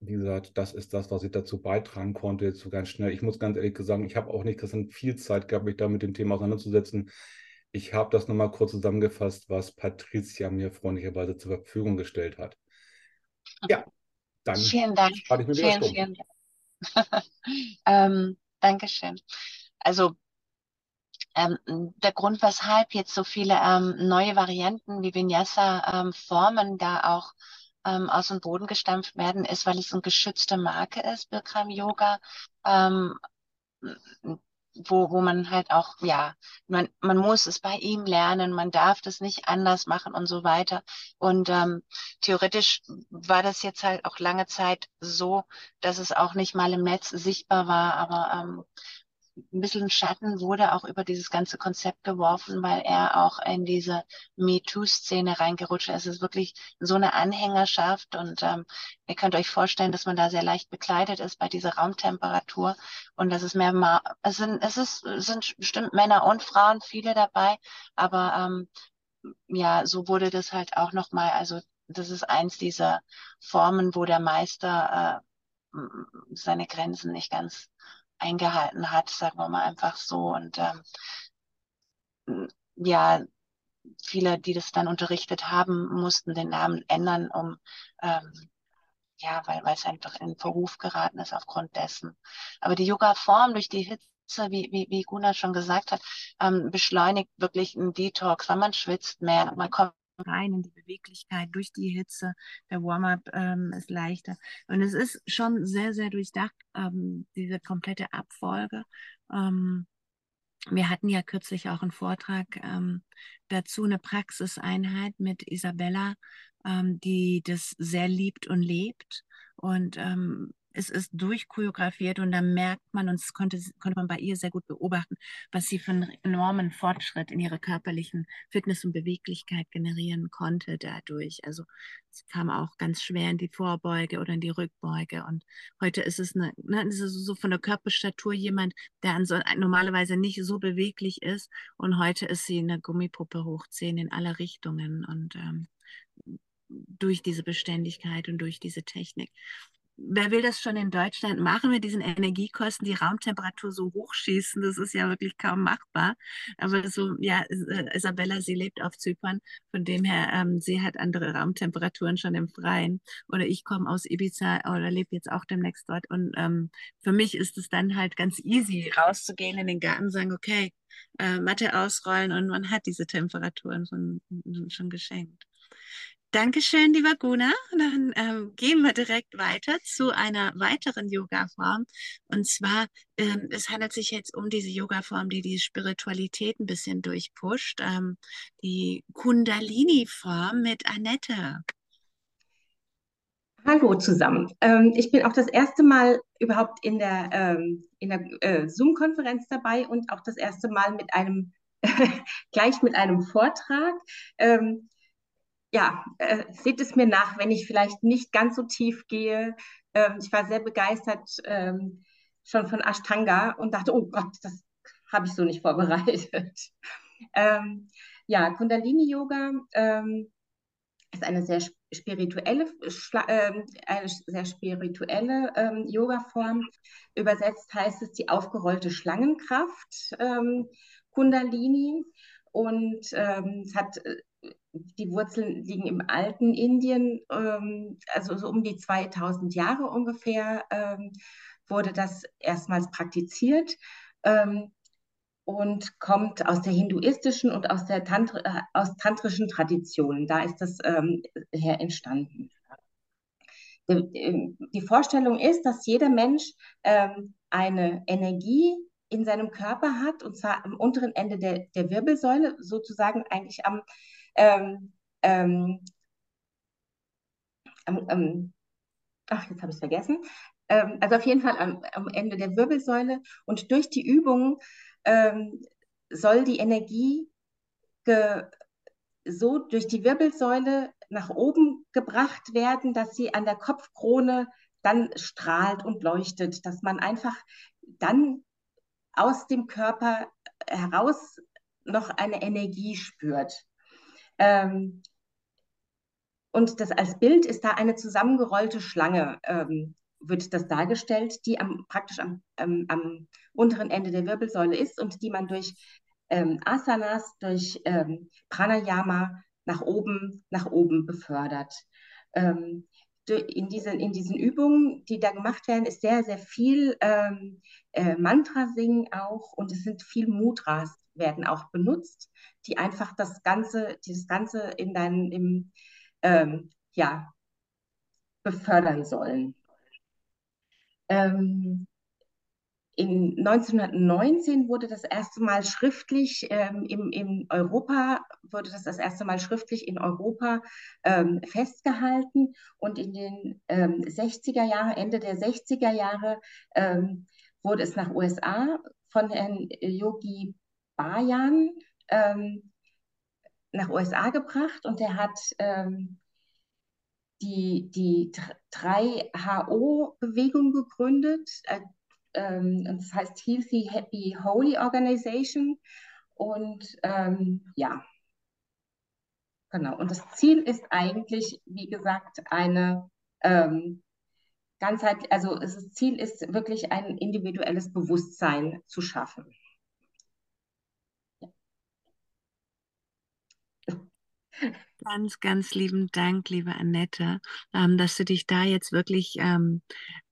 Speaker 4: wie gesagt, das ist das, was ich dazu beitragen konnte, jetzt so ganz schnell. Ich muss ganz ehrlich sagen, ich habe auch nicht viel Zeit gehabt, mich da mit dem Thema auseinanderzusetzen. Ich habe das nochmal kurz zusammengefasst, was Patricia mir freundlicherweise zur Verfügung gestellt hat. Ja, dann
Speaker 1: vielen Dank. Ich mir vielen, vielen Dank. <laughs> ähm, Dankeschön. Also ähm, der Grund, weshalb jetzt so viele ähm, neue Varianten wie Vinyasa-Formen ähm, da auch ähm, aus dem Boden gestampft werden, ist, weil es eine geschützte Marke ist, Bikram Yoga, ähm, wo, wo man halt auch, ja, man, man muss es bei ihm lernen, man darf das nicht anders machen und so weiter. Und ähm, theoretisch war das jetzt halt auch lange Zeit so, dass es auch nicht mal im Netz sichtbar war, aber ähm, ein bisschen Schatten wurde auch über dieses ganze Konzept geworfen, weil er auch in diese MeToo-Szene reingerutscht ist. Es ist wirklich so eine Anhängerschaft und ähm, ihr könnt euch vorstellen, dass man da sehr leicht bekleidet ist bei dieser Raumtemperatur und das ist mehr, Ma es sind, es ist, es sind bestimmt Männer und Frauen, viele dabei, aber ähm, ja, so wurde das halt auch nochmal, also das ist eins dieser Formen, wo der Meister äh, seine Grenzen nicht ganz eingehalten hat, sagen wir mal einfach so. Und ähm, ja, viele, die das dann unterrichtet haben, mussten den Namen ändern, um ähm, ja, weil, es einfach in Verruf geraten ist aufgrund dessen. Aber die Yoga-Form durch die Hitze, wie, wie, wie Gunnar schon gesagt hat, ähm, beschleunigt wirklich einen Detox, weil man schwitzt mehr, man kommt rein in die Beweglichkeit durch die Hitze. Der Warm-up ähm, ist leichter. Und es ist schon sehr, sehr durchdacht, ähm, diese komplette Abfolge. Ähm, wir hatten ja kürzlich auch einen Vortrag ähm, dazu, eine Praxiseinheit mit Isabella, ähm, die das sehr liebt und lebt. Und ähm, es ist durchchoreografiert und da merkt man, und das konnte, konnte man bei ihr sehr gut beobachten, was sie für einen enormen Fortschritt in ihrer körperlichen Fitness und Beweglichkeit generieren konnte dadurch. Also sie kam auch ganz schwer in die Vorbeuge oder in die Rückbeuge. Und heute ist es eine, ne, ist so von der Körperstatur jemand, der so, normalerweise nicht so beweglich ist. Und heute ist sie eine Gummipuppe hochziehen in alle Richtungen und ähm, durch diese Beständigkeit und durch diese Technik wer will das schon in Deutschland machen mit diesen Energiekosten, die Raumtemperatur so hochschießen? Das ist ja wirklich kaum machbar. Aber so, ja, äh, Isabella, sie lebt auf Zypern, von dem her, ähm, sie hat andere Raumtemperaturen schon im Freien. Oder ich komme aus Ibiza oder lebe jetzt auch demnächst dort. Und ähm, für mich ist es dann halt ganz easy, rauszugehen in den Garten und sagen, okay, äh, Matte ausrollen und man hat diese Temperaturen schon, schon geschenkt. Dankeschön, lieber Guna. Dann ähm, gehen wir direkt weiter zu einer weiteren Yoga-Form. Und zwar, ähm, es handelt sich jetzt um diese Yoga-Form, die die Spiritualität ein bisschen durchpusht. Ähm, die Kundalini-Form mit Annette.
Speaker 5: Hallo zusammen. Ähm, ich bin auch das erste Mal überhaupt in der, ähm, in der äh, Zoom-Konferenz dabei und auch das erste Mal mit einem, <laughs> gleich mit einem Vortrag. Ähm, ja, äh, seht es mir nach, wenn ich vielleicht nicht ganz so tief gehe. Ähm, ich war sehr begeistert ähm, schon von Ashtanga und dachte, oh Gott, das habe ich so nicht vorbereitet. <laughs> ähm, ja, Kundalini-Yoga ähm, ist eine sehr spirituelle, äh, eine sehr spirituelle ähm, Yoga-Form. Übersetzt heißt es die aufgerollte Schlangenkraft, ähm, Kundalini. und ähm, es hat äh, die Wurzeln liegen im alten Indien, ähm, also so um die 2000 Jahre ungefähr ähm, wurde das erstmals praktiziert ähm, und kommt aus der hinduistischen und aus der Tantri äh, aus tantrischen Traditionen. Da ist das ähm, her entstanden. Die, ähm, die, Vorstellung ist, dass jeder Mensch ähm, eine Energie in seinem Körper hat, und zwar am unteren Ende der, der Wirbelsäule, sozusagen eigentlich am, ähm, ähm, am ach, jetzt habe ich es vergessen, ähm, also auf jeden Fall am, am, Ende der Wirbelsäule und durch die Übung ähm, soll die Energie so durch die Wirbelsäule nach oben gebracht werden, dass sie an der Kopfkrone dann strahlt und leuchtet, dass man einfach dann aus dem Körper heraus noch eine Energie spürt. Ähm, und das als Bild ist da eine zusammengerollte Schlange, ähm, wird das dargestellt, die am, praktisch am, ähm, am unteren Ende der Wirbelsäule ist und die man durch ähm, Asanas, durch ähm, Pranayama nach oben, nach oben befördert. Ähm, in diesen, in diesen Übungen, die da gemacht werden, ist sehr, sehr viel ähm, äh, Mantra singen auch und es sind viel Mudras werden auch benutzt, die einfach das Ganze, dieses Ganze in deinem, im, ähm, ja, befördern sollen. Ähm, in 1919 wurde das erste Mal schriftlich ähm, im, in Europa, wurde das das erste Mal schriftlich in Europa ähm, festgehalten und in den ähm, 60er Jahren, Ende der 60er Jahre ähm, wurde es nach USA von Herrn Yogi Bayan ähm, nach USA gebracht und er hat ähm, die, die 3HO-Bewegung gegründet. Äh, ähm, das heißt Healthy, Happy, Holy Organization. Und ähm, ja, genau. Und das Ziel ist eigentlich, wie gesagt, eine ähm, ganzheit, also das Ziel ist wirklich ein individuelles Bewusstsein zu schaffen.
Speaker 1: Ganz, ganz lieben Dank, liebe Annette, ähm, dass du dich da jetzt wirklich ähm,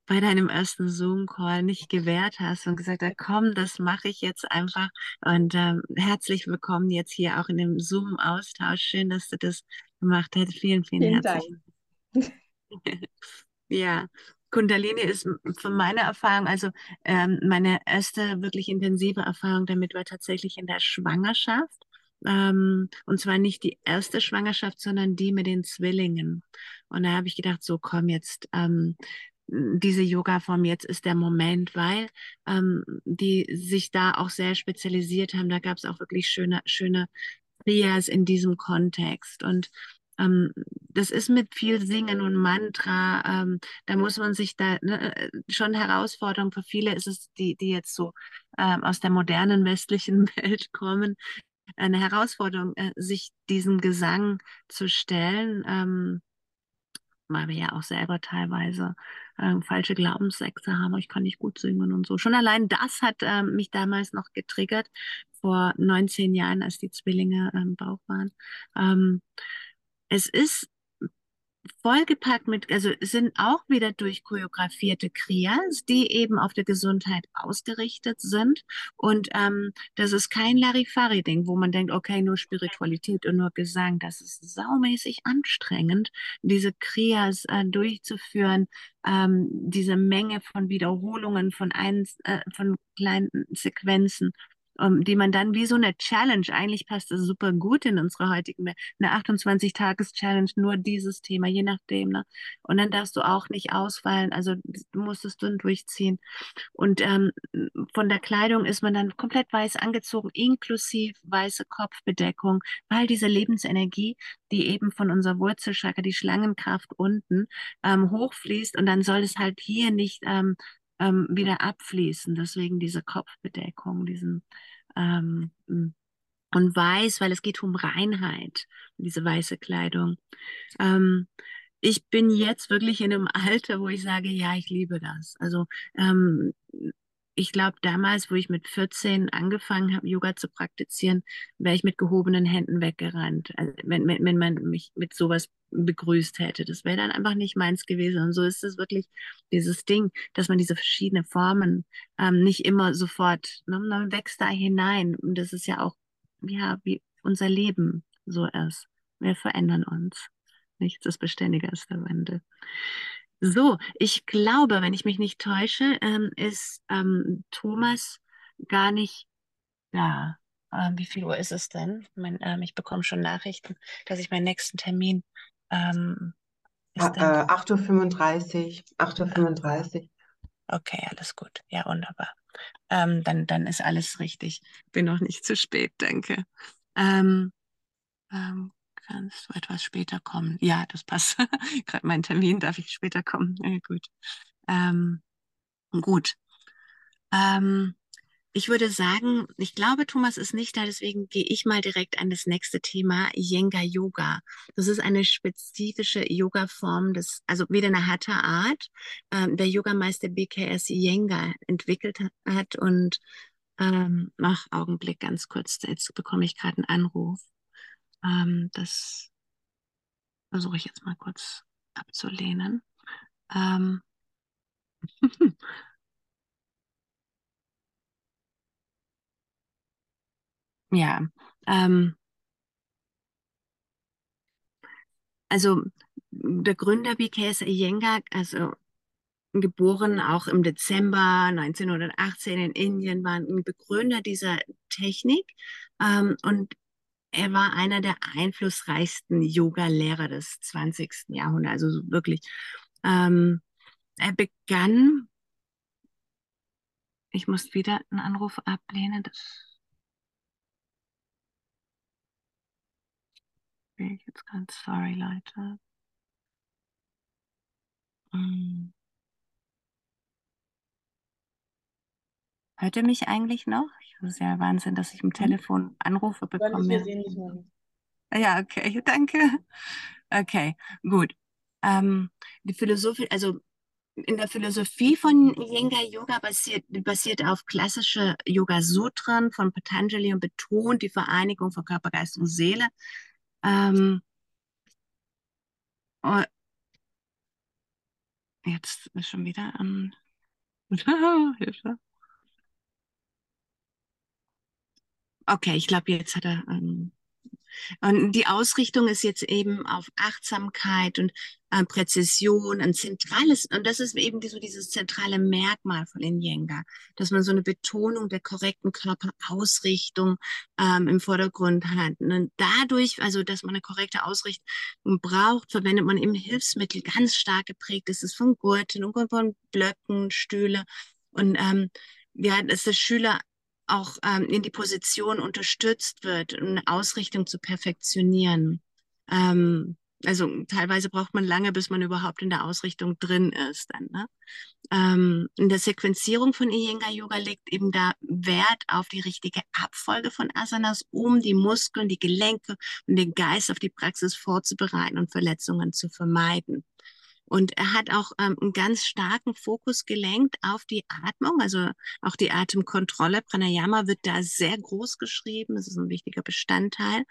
Speaker 1: bei deinem ersten Zoom-Call nicht gewehrt hast und gesagt hast, komm, das mache ich jetzt einfach. Und ähm, herzlich willkommen jetzt hier auch in dem Zoom-Austausch. Schön, dass du das gemacht hast. Vielen, vielen, vielen herzlichen Dank. <laughs> ja. Kundalini ist von meiner Erfahrung, also ähm, meine erste wirklich intensive Erfahrung damit war tatsächlich in der Schwangerschaft. Ähm, und zwar nicht die erste Schwangerschaft, sondern die mit den Zwillingen. Und da habe ich gedacht, so komm jetzt, ähm, diese Yoga-Form, jetzt ist der Moment, weil ähm, die sich da auch sehr spezialisiert haben. Da gab es auch wirklich schöne, schöne Kriyas in diesem Kontext. Und ähm, das ist mit viel Singen und Mantra, ähm, da muss man sich da ne, äh, schon Herausforderung für viele ist es, die, die jetzt so ähm, aus der modernen westlichen <laughs> Welt kommen, eine Herausforderung, äh, sich diesem Gesang zu stellen. Ähm, weil wir ja auch selber teilweise äh, falsche Glaubenssätze haben, ich kann nicht gut singen und so. Schon allein das hat äh, mich damals noch getriggert, vor 19 Jahren, als die Zwillinge im Bauch waren. Ähm, es ist vollgepackt mit, also sind auch wieder durch choreografierte Kriyas, die eben auf der Gesundheit ausgerichtet sind. Und ähm, das ist kein Larifari-Ding, wo man denkt, okay, nur Spiritualität und nur Gesang. Das ist saumäßig anstrengend, diese Kriyas äh, durchzuführen, ähm, diese Menge von Wiederholungen, von, ein, äh, von kleinen Sequenzen ähm, die man dann wie so eine Challenge, eigentlich passt das super gut in unsere heutigen, eine 28-Tages-Challenge, nur dieses Thema, je nachdem. Ne? Und dann darfst du auch nicht ausfallen, also du musst es dann durchziehen. Und ähm, von der Kleidung ist man dann komplett weiß angezogen, inklusive weiße Kopfbedeckung, weil diese Lebensenergie, die eben von unserer Wurzelchakra, die Schlangenkraft unten ähm, hochfließt und dann soll es halt hier nicht ähm, ähm, wieder abfließen. Deswegen diese Kopfbedeckung, diesen ähm, und weiß, weil es geht um Reinheit, diese weiße Kleidung. Ähm, ich bin jetzt wirklich in einem Alter, wo ich sage, ja, ich liebe das. Also ähm, ich glaube, damals, wo ich mit 14 angefangen habe, Yoga zu praktizieren, wäre ich mit gehobenen Händen weggerannt, also wenn, wenn, wenn man mich mit sowas begrüßt hätte. Das wäre dann einfach nicht meins gewesen. Und so ist es wirklich dieses Ding, dass man diese verschiedenen Formen ähm, nicht immer sofort, ne, man wächst da hinein. Und das ist ja auch, ja, wie unser Leben so ist. Wir verändern uns. Nichts ist beständiger als der Wandel. So, ich glaube, wenn ich mich nicht täusche, ähm, ist ähm, Thomas gar nicht da. Ähm, wie viel Uhr ist es denn? Mein, ähm, ich bekomme schon Nachrichten, dass ich meinen nächsten Termin. Ähm,
Speaker 5: ist äh, 8.35 Uhr. 8.35 Uhr.
Speaker 1: Okay, alles gut. Ja, wunderbar. Ähm, dann, dann ist alles richtig. Bin noch nicht zu spät, denke. Ähm, ähm, kannst du etwas später kommen? Ja, das passt. <laughs> Gerade mein Termin, darf ich später kommen? Ja, gut. Ähm, gut. Ähm, ich würde sagen, ich glaube, Thomas ist nicht da, deswegen gehe ich mal direkt an das nächste Thema, Yenga Yoga. Das ist eine spezifische Yoga-Form, das, also wieder eine harte Art, ähm, der Yogameister BKS Yenga entwickelt hat und ähm, ach, Augenblick, ganz kurz, jetzt bekomme ich gerade einen Anruf. Ähm, das versuche ich jetzt mal kurz abzulehnen. Ähm, <laughs> ja, ähm, also der Gründer BKS Iyengar, also geboren auch im Dezember 1918 in Indien, war ein Begründer dieser Technik. Ähm, und er war einer der einflussreichsten Yoga-Lehrer des 20. Jahrhunderts, also wirklich. Ähm, er begann, ich muss wieder einen Anruf ablehnen, das bin ich jetzt ganz sorry, Leute. Hm. Hört ihr mich eigentlich noch? Das ist ja Wahnsinn, dass ich im mhm. Telefon Anrufe bekomme. Ja, okay, <laughs> danke. Okay, gut. Ähm, die Philosophie, also in der Philosophie von Yenga Yoga basiert, basiert auf klassische Yoga-Sutren von Patanjali und betont die Vereinigung von Körper, Geist und Seele. Ähm, oh, jetzt ist schon wieder an. <laughs> Hilfe. Okay, ich glaube, jetzt hat er. Ähm, und die Ausrichtung ist jetzt eben auf Achtsamkeit und äh, Präzision, ein zentrales, und das ist eben so dieses zentrale Merkmal von Inyenga, dass man so eine Betonung der korrekten Körperausrichtung ähm, im Vordergrund hat. Und dadurch, also dass man eine korrekte Ausrichtung braucht, verwendet man eben Hilfsmittel, ganz stark geprägt ist es von Gurten und von Blöcken, Stühle. Und ähm, ja, dass der Schüler auch ähm, in die Position unterstützt wird, eine Ausrichtung zu perfektionieren. Ähm, also teilweise braucht man lange, bis man überhaupt in der Ausrichtung drin ist. Dann, ne? ähm, in der Sequenzierung von Iyengar Yoga legt eben da Wert auf die richtige Abfolge von Asanas, um die Muskeln, die Gelenke und den Geist auf die Praxis vorzubereiten und Verletzungen zu vermeiden. Und er hat auch ähm, einen ganz starken Fokus gelenkt auf die Atmung, also auch die Atemkontrolle. Pranayama wird da sehr groß geschrieben, das ist ein wichtiger Bestandteil.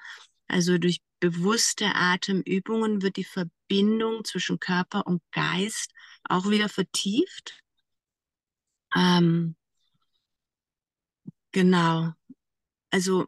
Speaker 1: Also durch bewusste Atemübungen wird die Verbindung zwischen Körper und Geist auch wieder vertieft. Ähm, genau. Also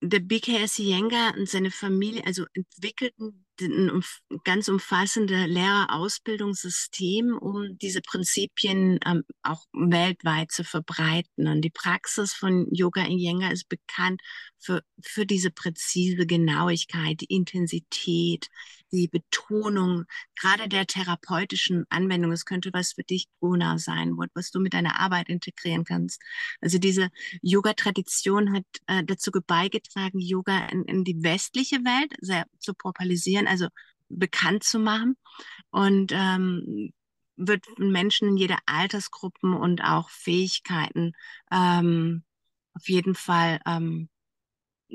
Speaker 1: der BKS Iyengar und seine Familie, also entwickelten ein ganz umfassende Lehrerausbildungssystem, um diese Prinzipien ähm, auch weltweit zu verbreiten. Und die Praxis von Yoga Iyengar ist bekannt für, für diese präzise Genauigkeit, die Intensität, die Betonung, gerade der therapeutischen Anwendung. Es könnte was für dich, Guna, sein, was du mit deiner Arbeit integrieren kannst. Also diese Yoga-Tradition hat äh, dazu beigetragen, Yoga in, in die westliche Welt sehr zu popularisieren, also bekannt zu machen und ähm, wird Menschen in jeder Altersgruppen und auch Fähigkeiten ähm, auf jeden Fall ähm,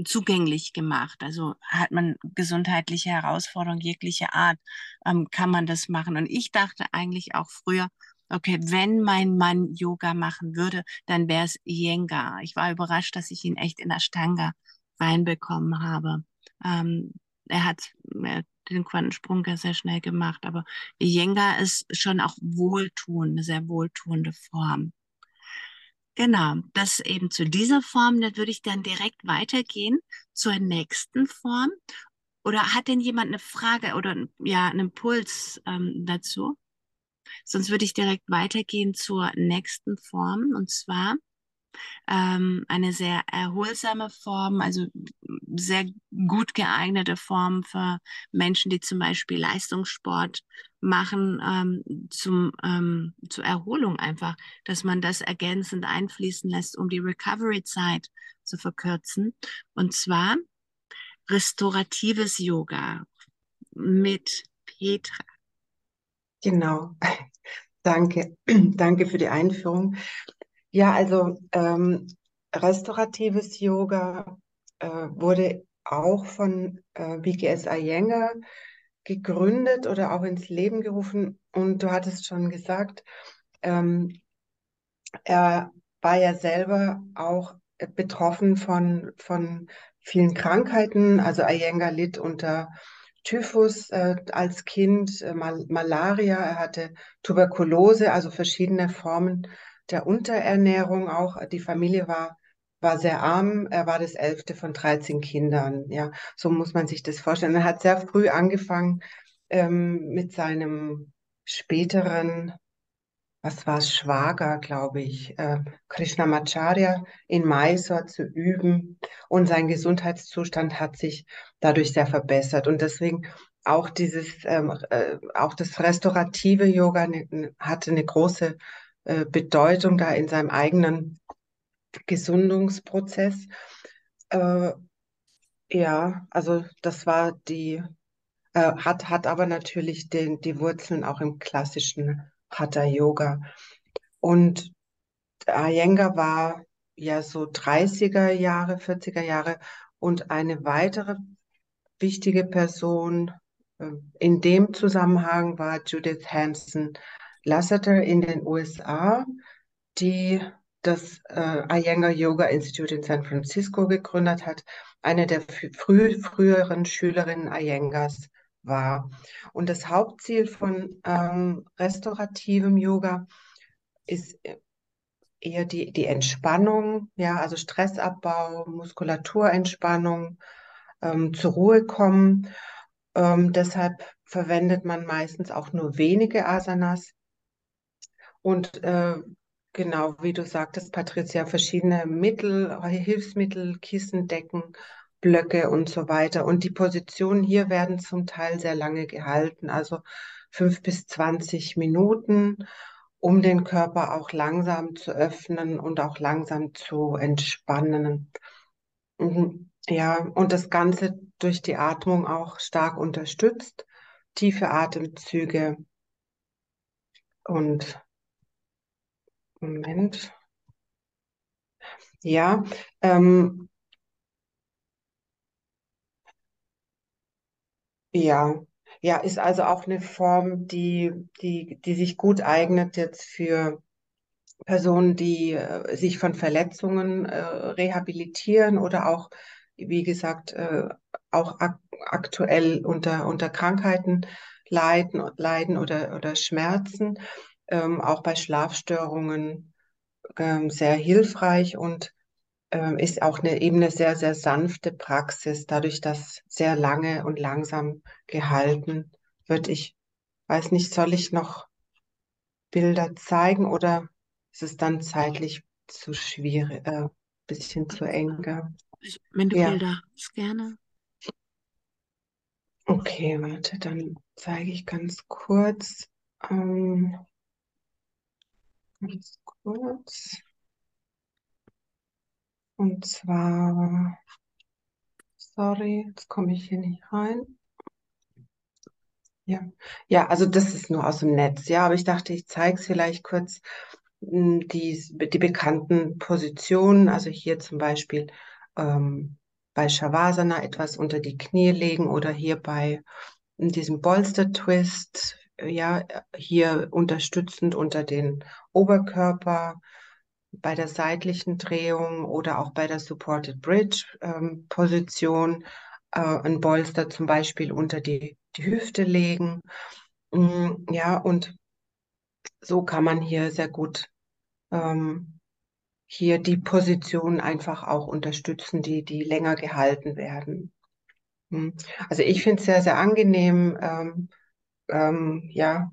Speaker 1: zugänglich gemacht. Also hat man gesundheitliche Herausforderungen jeglicher Art, ähm, kann man das machen. Und ich dachte eigentlich auch früher, Okay, wenn mein Mann Yoga machen würde, dann wäre es Iyengar. Ich war überrascht, dass ich ihn echt in Ashtanga reinbekommen habe. Ähm, er hat den Quantensprung sehr schnell gemacht, aber Iyengar ist schon auch wohltuend, eine sehr wohltuende Form. Genau, das eben zu dieser Form, dann würde ich dann direkt weitergehen zur nächsten Form. Oder hat denn jemand eine Frage oder ja, einen Impuls ähm, dazu? Sonst würde ich direkt weitergehen zur nächsten Form und zwar ähm, eine sehr erholsame Form, also sehr gut geeignete Form für Menschen, die zum Beispiel Leistungssport machen, ähm, zum, ähm, zur Erholung einfach, dass man das ergänzend einfließen lässt, um die Recovery-Zeit zu verkürzen. Und zwar restauratives Yoga mit Petra.
Speaker 6: Genau. <laughs> Danke. <clears throat> Danke für die Einführung. Ja, also ähm, restauratives Yoga äh, wurde auch von äh, BGS Iyengar gegründet oder auch ins Leben gerufen. Und du hattest schon gesagt, ähm, er war ja selber auch betroffen von, von vielen Krankheiten. Also Iyengar litt unter Typhus äh, als Kind, äh, Mal Malaria, er hatte Tuberkulose, also verschiedene Formen der Unterernährung auch. Die Familie war, war sehr arm. Er war das elfte von 13 Kindern. Ja, so muss man sich das vorstellen. Er hat sehr früh angefangen ähm, mit seinem späteren was war es, Schwager, glaube ich, äh, Krishnamacharya in Mysore zu üben. Und sein Gesundheitszustand hat sich dadurch sehr verbessert. Und deswegen auch dieses, ähm, äh, auch das restaurative Yoga ne, hatte eine große äh, Bedeutung da in seinem eigenen Gesundungsprozess. Äh, ja, also das war die, äh, hat, hat aber natürlich den, die Wurzeln auch im klassischen Hatha Yoga. Und Iyengar war ja so 30er Jahre, 40er Jahre und eine weitere wichtige Person äh, in dem Zusammenhang war Judith Hanson Lasseter in den USA, die das äh, Iyengar Yoga Institute in San Francisco gegründet hat, eine der früh, früheren Schülerinnen Iyengars war. Und das Hauptziel von ähm, restaurativem Yoga ist eher die, die Entspannung, ja, also Stressabbau, Muskulaturentspannung, ähm, zur Ruhe kommen. Ähm, deshalb verwendet man meistens auch nur wenige Asanas. Und äh, genau, wie du sagtest, Patricia, verschiedene Mittel, Hilfsmittel, Kissen, Decken, Blöcke und so weiter. Und die Positionen hier werden zum Teil sehr lange gehalten, also fünf bis zwanzig Minuten, um den Körper auch langsam zu öffnen und auch langsam zu entspannen. Mhm. Ja, und das Ganze durch die Atmung auch stark unterstützt. Tiefe Atemzüge und Moment. Ja, ähm, Ja, ja, ist also auch eine Form, die, die, die sich gut eignet jetzt für Personen, die äh, sich von Verletzungen äh, rehabilitieren oder auch, wie gesagt, äh, auch ak aktuell unter, unter Krankheiten leiden, leiden oder, oder Schmerzen, ähm, auch bei Schlafstörungen ähm, sehr hilfreich und ähm, ist auch eine, eben eine sehr, sehr sanfte Praxis, dadurch, dass sehr lange und langsam gehalten wird. Ich weiß nicht, soll ich noch Bilder zeigen oder ist es dann zeitlich zu schwierig, äh, bisschen zu eng?
Speaker 1: Wenn du ja. Bilder hast, gerne.
Speaker 6: Okay, warte, dann zeige ich ganz kurz. Ähm, ganz kurz. Und zwar, sorry, jetzt komme ich hier nicht rein. Ja, ja, also das ist nur aus dem Netz, ja, aber ich dachte, ich zeige es vielleicht kurz, hm, die, die bekannten Positionen, also hier zum Beispiel ähm, bei Shavasana etwas unter die Knie legen oder hier bei diesem Bolster-Twist ja hier unterstützend unter den Oberkörper bei der seitlichen Drehung oder auch bei der Supported Bridge ähm, Position äh, ein Bolster zum Beispiel unter die, die Hüfte legen. Mm, ja, und so kann man hier sehr gut ähm, hier die Position einfach auch unterstützen, die, die länger gehalten werden. Mm. Also ich finde es sehr, sehr angenehm. Ähm, ähm, ja,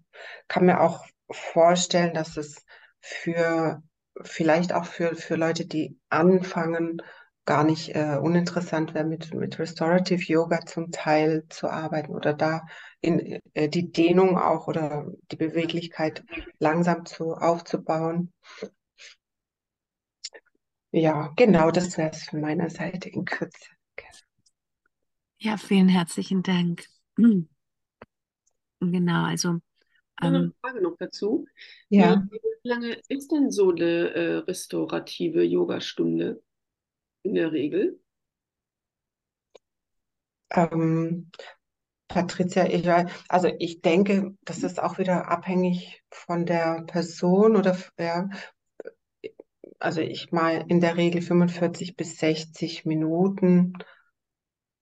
Speaker 6: kann mir auch vorstellen, dass es für vielleicht auch für, für Leute, die anfangen, gar nicht äh, uninteressant wäre, mit, mit Restorative Yoga zum Teil zu arbeiten oder da in äh, die Dehnung auch oder die Beweglichkeit langsam zu aufzubauen. Ja, genau, das wäre es von meiner Seite in Kürze.
Speaker 1: Ja, vielen herzlichen Dank. Genau, also.
Speaker 3: Eine ähm, Frage noch dazu.
Speaker 6: Ja.
Speaker 3: Wie, wie lange ist denn so eine äh, restaurative Yogastunde in der Regel?
Speaker 6: Ähm, Patricia, ich, also ich denke, das ist auch wieder abhängig von der Person oder ja, also ich mal in der Regel 45 bis 60 Minuten,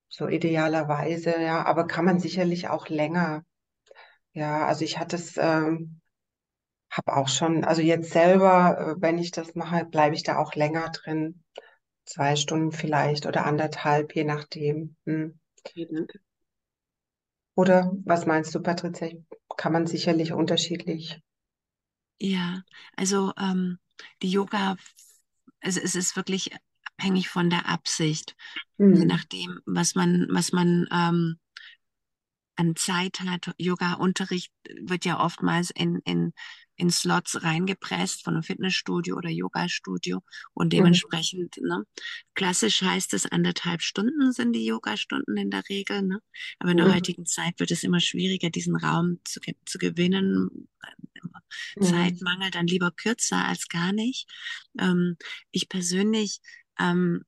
Speaker 6: so idealerweise, ja, aber kann man sicherlich auch länger. Ja, also ich hatte es, ähm, habe auch schon, also jetzt selber, äh, wenn ich das mache, bleibe ich da auch länger drin. Zwei Stunden vielleicht oder anderthalb, je nachdem. Hm.
Speaker 3: Okay, danke.
Speaker 6: Oder was meinst du, Patricia? Kann man sicherlich unterschiedlich.
Speaker 1: Ja, also ähm, die Yoga, also es ist wirklich abhängig von der Absicht. Hm. Je nachdem, was man, was man ähm, an Zeit hat. Yoga-Unterricht wird ja oftmals in, in, in Slots reingepresst von einem Fitnessstudio oder Yoga-Studio und mhm. dementsprechend, mhm. ne, klassisch heißt es, anderthalb Stunden sind die Yoga-Stunden in der Regel, ne? aber in der mhm. heutigen Zeit wird es immer schwieriger, diesen Raum zu, zu gewinnen. Mhm. Zeitmangel dann lieber kürzer als gar nicht. Ähm, ich persönlich ähm,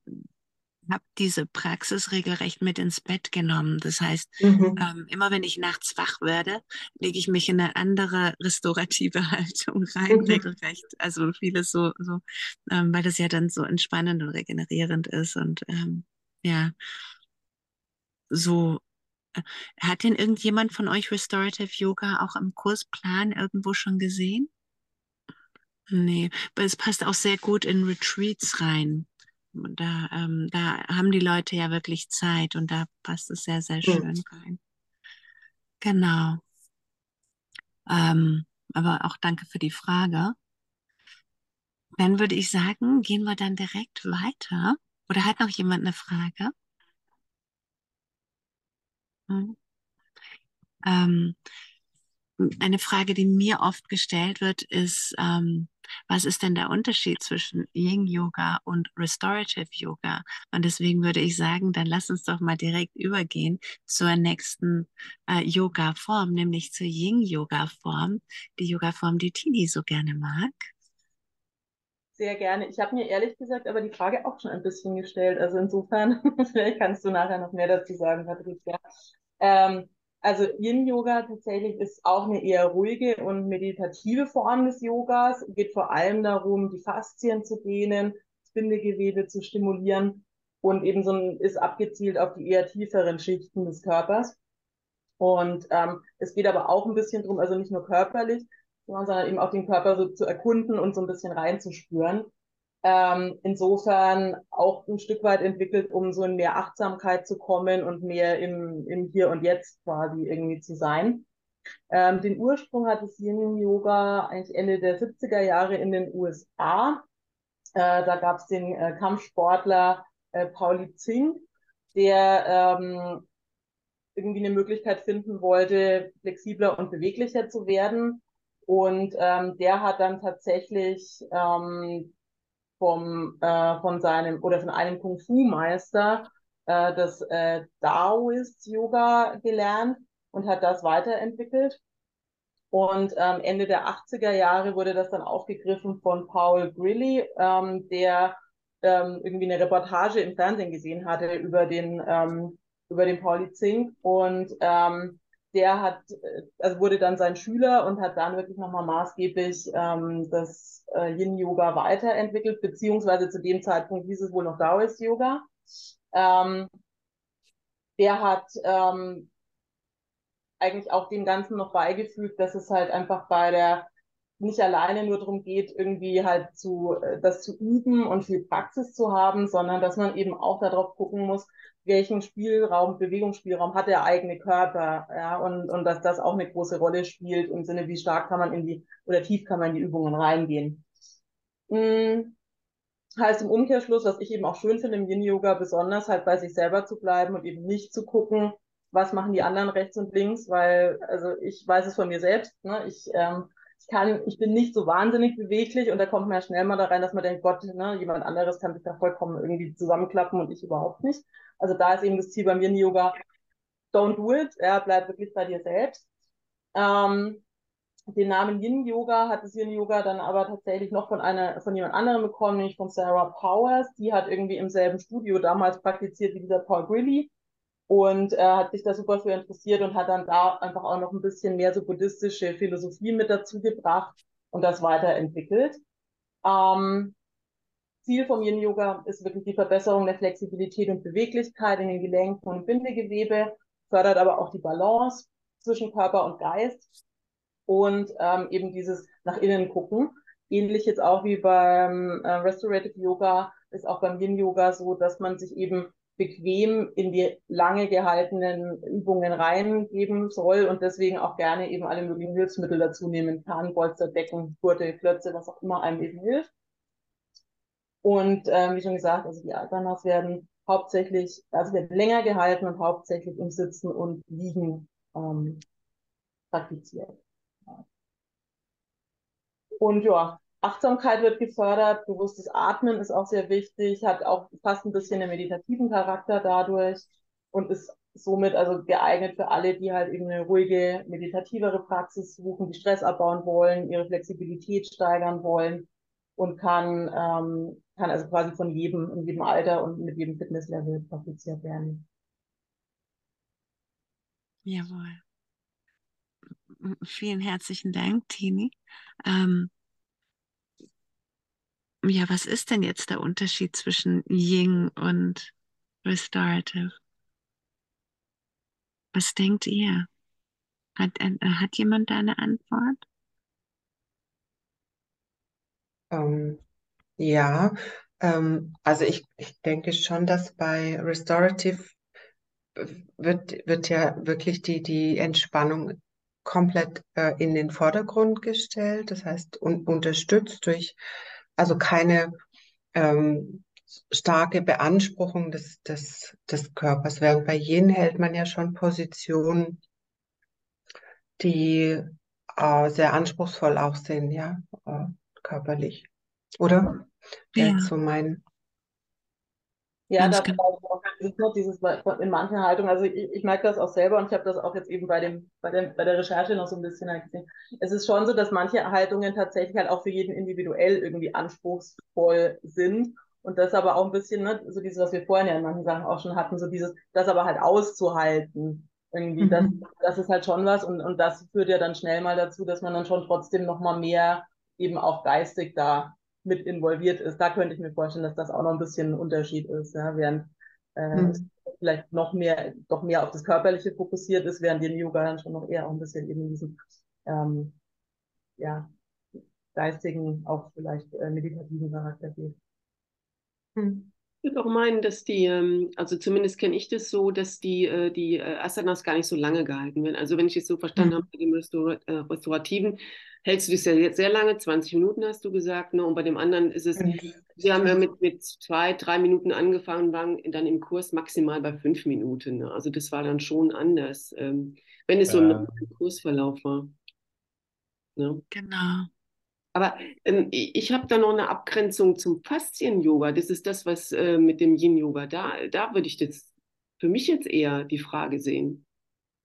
Speaker 1: habe diese Praxis regelrecht mit ins Bett genommen. Das heißt, mhm. ähm, immer wenn ich nachts wach werde, lege ich mich in eine andere restaurative <laughs> Haltung rein, mhm. regelrecht. Also vieles so, so ähm, weil das ja dann so entspannend und regenerierend ist und ähm, ja, so. Äh, hat denn irgendjemand von euch Restorative Yoga auch im Kursplan irgendwo schon gesehen? Nee, aber es passt auch sehr gut in Retreats rein. Da, ähm, da haben die Leute ja wirklich Zeit und da passt es sehr, sehr schön mhm. rein. Genau. Ähm, aber auch danke für die Frage. Dann würde ich sagen, gehen wir dann direkt weiter. Oder hat noch jemand eine Frage? Hm. Ähm, eine Frage, die mir oft gestellt wird, ist, ähm, was ist denn der Unterschied zwischen Yin Yoga und Restorative Yoga? Und deswegen würde ich sagen, dann lass uns doch mal direkt übergehen zur nächsten äh, Yoga-Form, nämlich zur Yin Yoga Form, die Yoga Form, die Tini so gerne mag.
Speaker 7: Sehr gerne. Ich habe mir ehrlich gesagt aber die Frage auch schon ein bisschen gestellt. Also insofern, <laughs> vielleicht kannst du nachher noch mehr dazu sagen, Patricia. Ähm, also Yin-Yoga tatsächlich ist auch eine eher ruhige und meditative Form des Yogas. Es geht vor allem darum, die Faszien zu dehnen, das Bindegewebe zu stimulieren und eben so ein, ist abgezielt auf die eher tieferen Schichten des Körpers. Und ähm, es geht aber auch ein bisschen drum, also nicht nur körperlich, sondern eben auch den Körper so zu erkunden und so ein bisschen reinzuspüren. Ähm, insofern auch ein Stück weit entwickelt, um so in mehr Achtsamkeit zu kommen und mehr im, im Hier und Jetzt quasi irgendwie zu sein. Ähm, den Ursprung hat das Yin Yoga eigentlich Ende der 70er Jahre in den USA. Äh, da gab es den äh, Kampfsportler äh, Pauli Zing, der ähm, irgendwie eine Möglichkeit finden wollte, flexibler und beweglicher zu werden. Und ähm, der hat dann tatsächlich ähm, vom, äh, von seinem oder von einem Kung Fu Meister äh, das äh, Daoist Yoga gelernt und hat das weiterentwickelt. Und ähm, Ende der 80er Jahre wurde das dann aufgegriffen von Paul Grilly, ähm, der ähm, irgendwie eine Reportage im Fernsehen gesehen hatte über den, ähm, über den Pauli Zink und ähm, der hat, äh, also wurde dann sein Schüler und hat dann wirklich nochmal maßgeblich ähm, das äh, Yin-Yoga weiterentwickelt, beziehungsweise zu dem Zeitpunkt hieß es wohl noch Taoist-Yoga. Ähm, der hat ähm, eigentlich auch dem Ganzen noch beigefügt, dass es halt einfach bei der nicht alleine nur darum geht, irgendwie halt zu, äh, das zu üben und viel Praxis zu haben, sondern dass man eben auch darauf gucken muss, welchen Spielraum, Bewegungsspielraum hat der eigene Körper, ja, und, und dass das auch eine große Rolle spielt im Sinne, wie stark kann man in die, oder tief kann man in die Übungen reingehen. Hm, heißt im Umkehrschluss, was ich eben auch schön finde im Yin-Yoga, besonders halt bei sich selber zu bleiben und eben nicht zu gucken, was machen die anderen rechts und links, weil, also ich weiß es von mir selbst, ne, ich, ähm, kann, ich bin nicht so wahnsinnig beweglich und da kommt man ja schnell mal da rein, dass man denkt, Gott, ne, jemand anderes kann sich da vollkommen irgendwie zusammenklappen und ich überhaupt nicht. Also da ist eben das Ziel bei mir in Yoga, don't do it, ja, bleib wirklich bei dir selbst. Ähm, den Namen Yin Yoga hat das Yin Yoga dann aber tatsächlich noch von einer, von jemand anderem bekommen, nämlich von Sarah Powers. Die hat irgendwie im selben Studio damals praktiziert wie dieser Paul Grilly und äh, hat sich da super für interessiert und hat dann da einfach auch noch ein bisschen mehr so buddhistische Philosophie mit dazu gebracht und das weiterentwickelt. Ähm, Ziel vom Yin Yoga ist wirklich die Verbesserung der Flexibilität und Beweglichkeit in den Gelenken und Bindegewebe, fördert aber auch die Balance zwischen Körper und Geist und ähm, eben dieses nach innen gucken. Ähnlich jetzt auch wie beim äh, Restorative Yoga ist auch beim Yin Yoga so, dass man sich eben bequem in die lange gehaltenen Übungen reingeben soll und deswegen auch gerne eben alle möglichen Hilfsmittel dazu nehmen kann, Bolster, Decken, Gurte, Klötze, was auch immer einem eben hilft. Und ähm, wie schon gesagt, also die Albanas werden hauptsächlich, also werden länger gehalten und hauptsächlich im Sitzen und Liegen ähm, praktiziert. Und ja, Achtsamkeit wird gefördert, bewusstes Atmen ist auch sehr wichtig, hat auch fast ein bisschen einen meditativen Charakter dadurch und ist somit also geeignet für alle, die halt eben eine ruhige, meditativere Praxis suchen, die Stress abbauen wollen, ihre Flexibilität steigern wollen und kann, ähm, kann also quasi von jedem, in jedem Alter und mit jedem Fitnesslevel praktiziert werden.
Speaker 1: Jawohl. Vielen herzlichen Dank, Tini. Ähm, ja, was ist denn jetzt der Unterschied zwischen Ying und Restorative? Was denkt ihr? Hat, äh, hat jemand da eine Antwort?
Speaker 6: Ähm, ja, ähm, also ich, ich denke schon, dass bei Restorative wird, wird ja wirklich die, die Entspannung komplett äh, in den Vordergrund gestellt, das heißt un unterstützt durch, also keine ähm, starke Beanspruchung des, des, des Körpers. Während bei Yin hält man ja schon Positionen, die äh, sehr anspruchsvoll auch sind, ja. Äh, körperlich. Oder? Ja. so mein.
Speaker 7: Ja, das genau. ist noch dieses in manchen Haltungen, also ich, ich merke das auch selber und ich habe das auch jetzt eben bei dem, bei dem, bei der Recherche noch so ein bisschen halt gesehen. Es ist schon so, dass manche Haltungen tatsächlich halt auch für jeden individuell irgendwie anspruchsvoll sind. Und das aber auch ein bisschen, ne, so dieses, was wir vorhin ja in manchen Sachen auch schon hatten, so dieses, das aber halt auszuhalten. Irgendwie, mhm. das, das ist halt schon was und, und das führt ja dann schnell mal dazu, dass man dann schon trotzdem nochmal mehr eben auch geistig da mit involviert ist. Da könnte ich mir vorstellen, dass das auch noch ein bisschen ein Unterschied ist, ja, während äh, mhm. vielleicht noch mehr, doch mehr auf das Körperliche fokussiert ist, während den Yoga dann schon noch eher auch ein bisschen eben in diesen ähm, ja, geistigen, auch vielleicht äh, meditativen Charakter geht.
Speaker 3: Mhm. Ich würde auch meinen, dass die, ähm, also zumindest kenne ich das so, dass die, äh, die äh, Asanas gar nicht so lange gehalten werden. Also wenn ich es so verstanden mhm. habe, bei dem Restaur äh, Restaurativen hältst du das ja jetzt sehr lange, 20 Minuten hast du gesagt, ne? und bei dem anderen ist es, mhm. sie haben ja mit, mit zwei, drei Minuten angefangen, waren dann im Kurs maximal bei fünf Minuten. Ne? Also das war dann schon anders, ähm, wenn es so ein Kursverlauf war.
Speaker 1: Ne? Genau.
Speaker 3: Aber ähm, ich habe da noch eine Abgrenzung zum Faszien-Yoga. Das ist das, was äh, mit dem Yin-Yoga, da, da würde ich jetzt für mich jetzt eher die Frage sehen.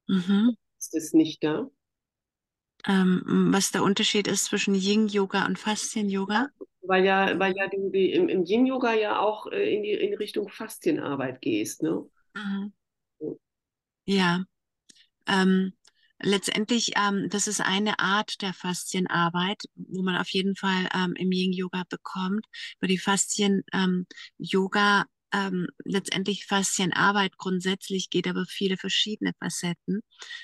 Speaker 3: Mhm. Ist das nicht da?
Speaker 1: Ähm, was der Unterschied ist zwischen Yin-Yoga und Faszien-Yoga?
Speaker 3: Weil ja, weil ja du im, im Yin-Yoga ja auch äh, in, die, in Richtung Faszienarbeit gehst, ne? Mhm.
Speaker 1: Ja. Ähm, letztendlich, ähm, das ist eine Art der Faszienarbeit, wo man auf jeden Fall ähm, im Yin-Yoga bekommt. Über die Faszien-Yoga ähm, letztendlich Faszienarbeit grundsätzlich geht aber viele verschiedene Facetten.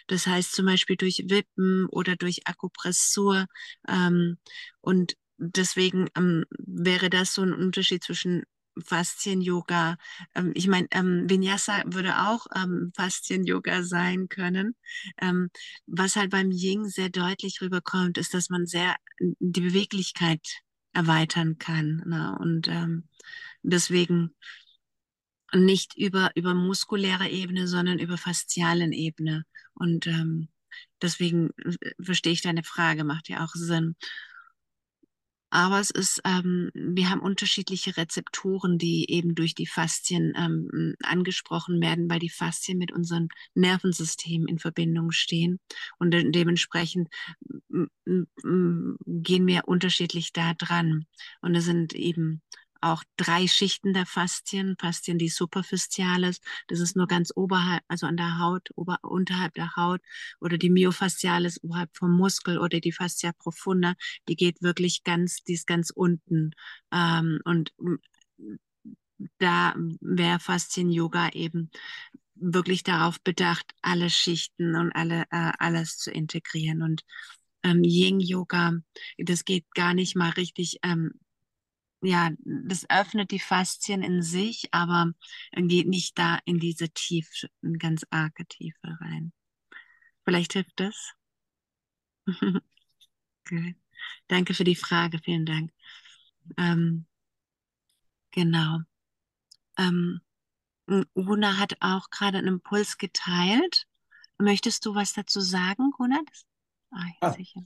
Speaker 1: Das heißt zum Beispiel durch Wippen oder durch Akupressur. Ähm, und deswegen ähm, wäre das so ein Unterschied zwischen Faszien-Yoga. Ähm, ich meine, ähm, Vinyasa würde auch ähm, Faszien-Yoga sein können. Ähm, was halt beim Ying sehr deutlich rüberkommt, ist, dass man sehr die Beweglichkeit erweitern kann. Ne? Und ähm, deswegen nicht über, über muskuläre Ebene, sondern über faszialen Ebene. Und ähm, deswegen äh, verstehe ich deine Frage, macht ja auch Sinn. Aber es ist, ähm, wir haben unterschiedliche Rezeptoren, die eben durch die Faszien ähm, angesprochen werden, weil die Faszien mit unserem Nervensystem in Verbindung stehen. Und de dementsprechend gehen wir unterschiedlich da dran. Und es sind eben auch drei Schichten der Faszien. Faszien, die Superfascialis, das ist nur ganz oberhalb, also an der Haut, ober, unterhalb der Haut, oder die Myofascialis oberhalb vom Muskel oder die Fascia profunda, die geht wirklich ganz, die ist ganz unten. Ähm, und da wäre Faszien-Yoga eben wirklich darauf bedacht, alle Schichten und alle, äh, alles zu integrieren. Und ähm, Yin-Yoga, das geht gar nicht mal richtig ähm, ja, das öffnet die Faszien in sich, aber geht nicht da in diese Tiefe, ganz arge Tiefe rein. Vielleicht hilft das. <laughs> okay. Danke für die Frage, vielen Dank. Ähm, genau. Ähm, Una hat auch gerade einen Impuls geteilt. Möchtest du was dazu sagen, Gunnar?
Speaker 4: Ah, ah, sicher.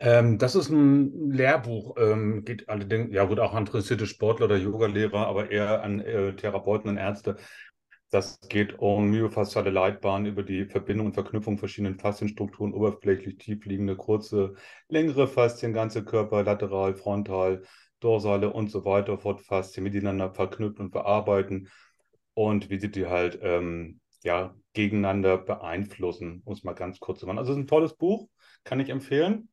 Speaker 4: Ähm, das ist ein Lehrbuch, ähm, geht allerdings, ja gut, auch an interessierte Sportler oder Yogalehrer, aber eher an äh, Therapeuten und Ärzte. Das geht um myofasziale Leitbahnen über die Verbindung und Verknüpfung verschiedenen Faszienstrukturen, oberflächlich tief liegende, kurze, längere Faszien, ganze Körper, lateral, frontal, dorsale und so weiter fort, Faszien miteinander verknüpfen und verarbeiten und wie sie die halt ähm, ja, gegeneinander beeinflussen, um es mal ganz kurz zu machen. Also es ist ein tolles Buch kann ich empfehlen.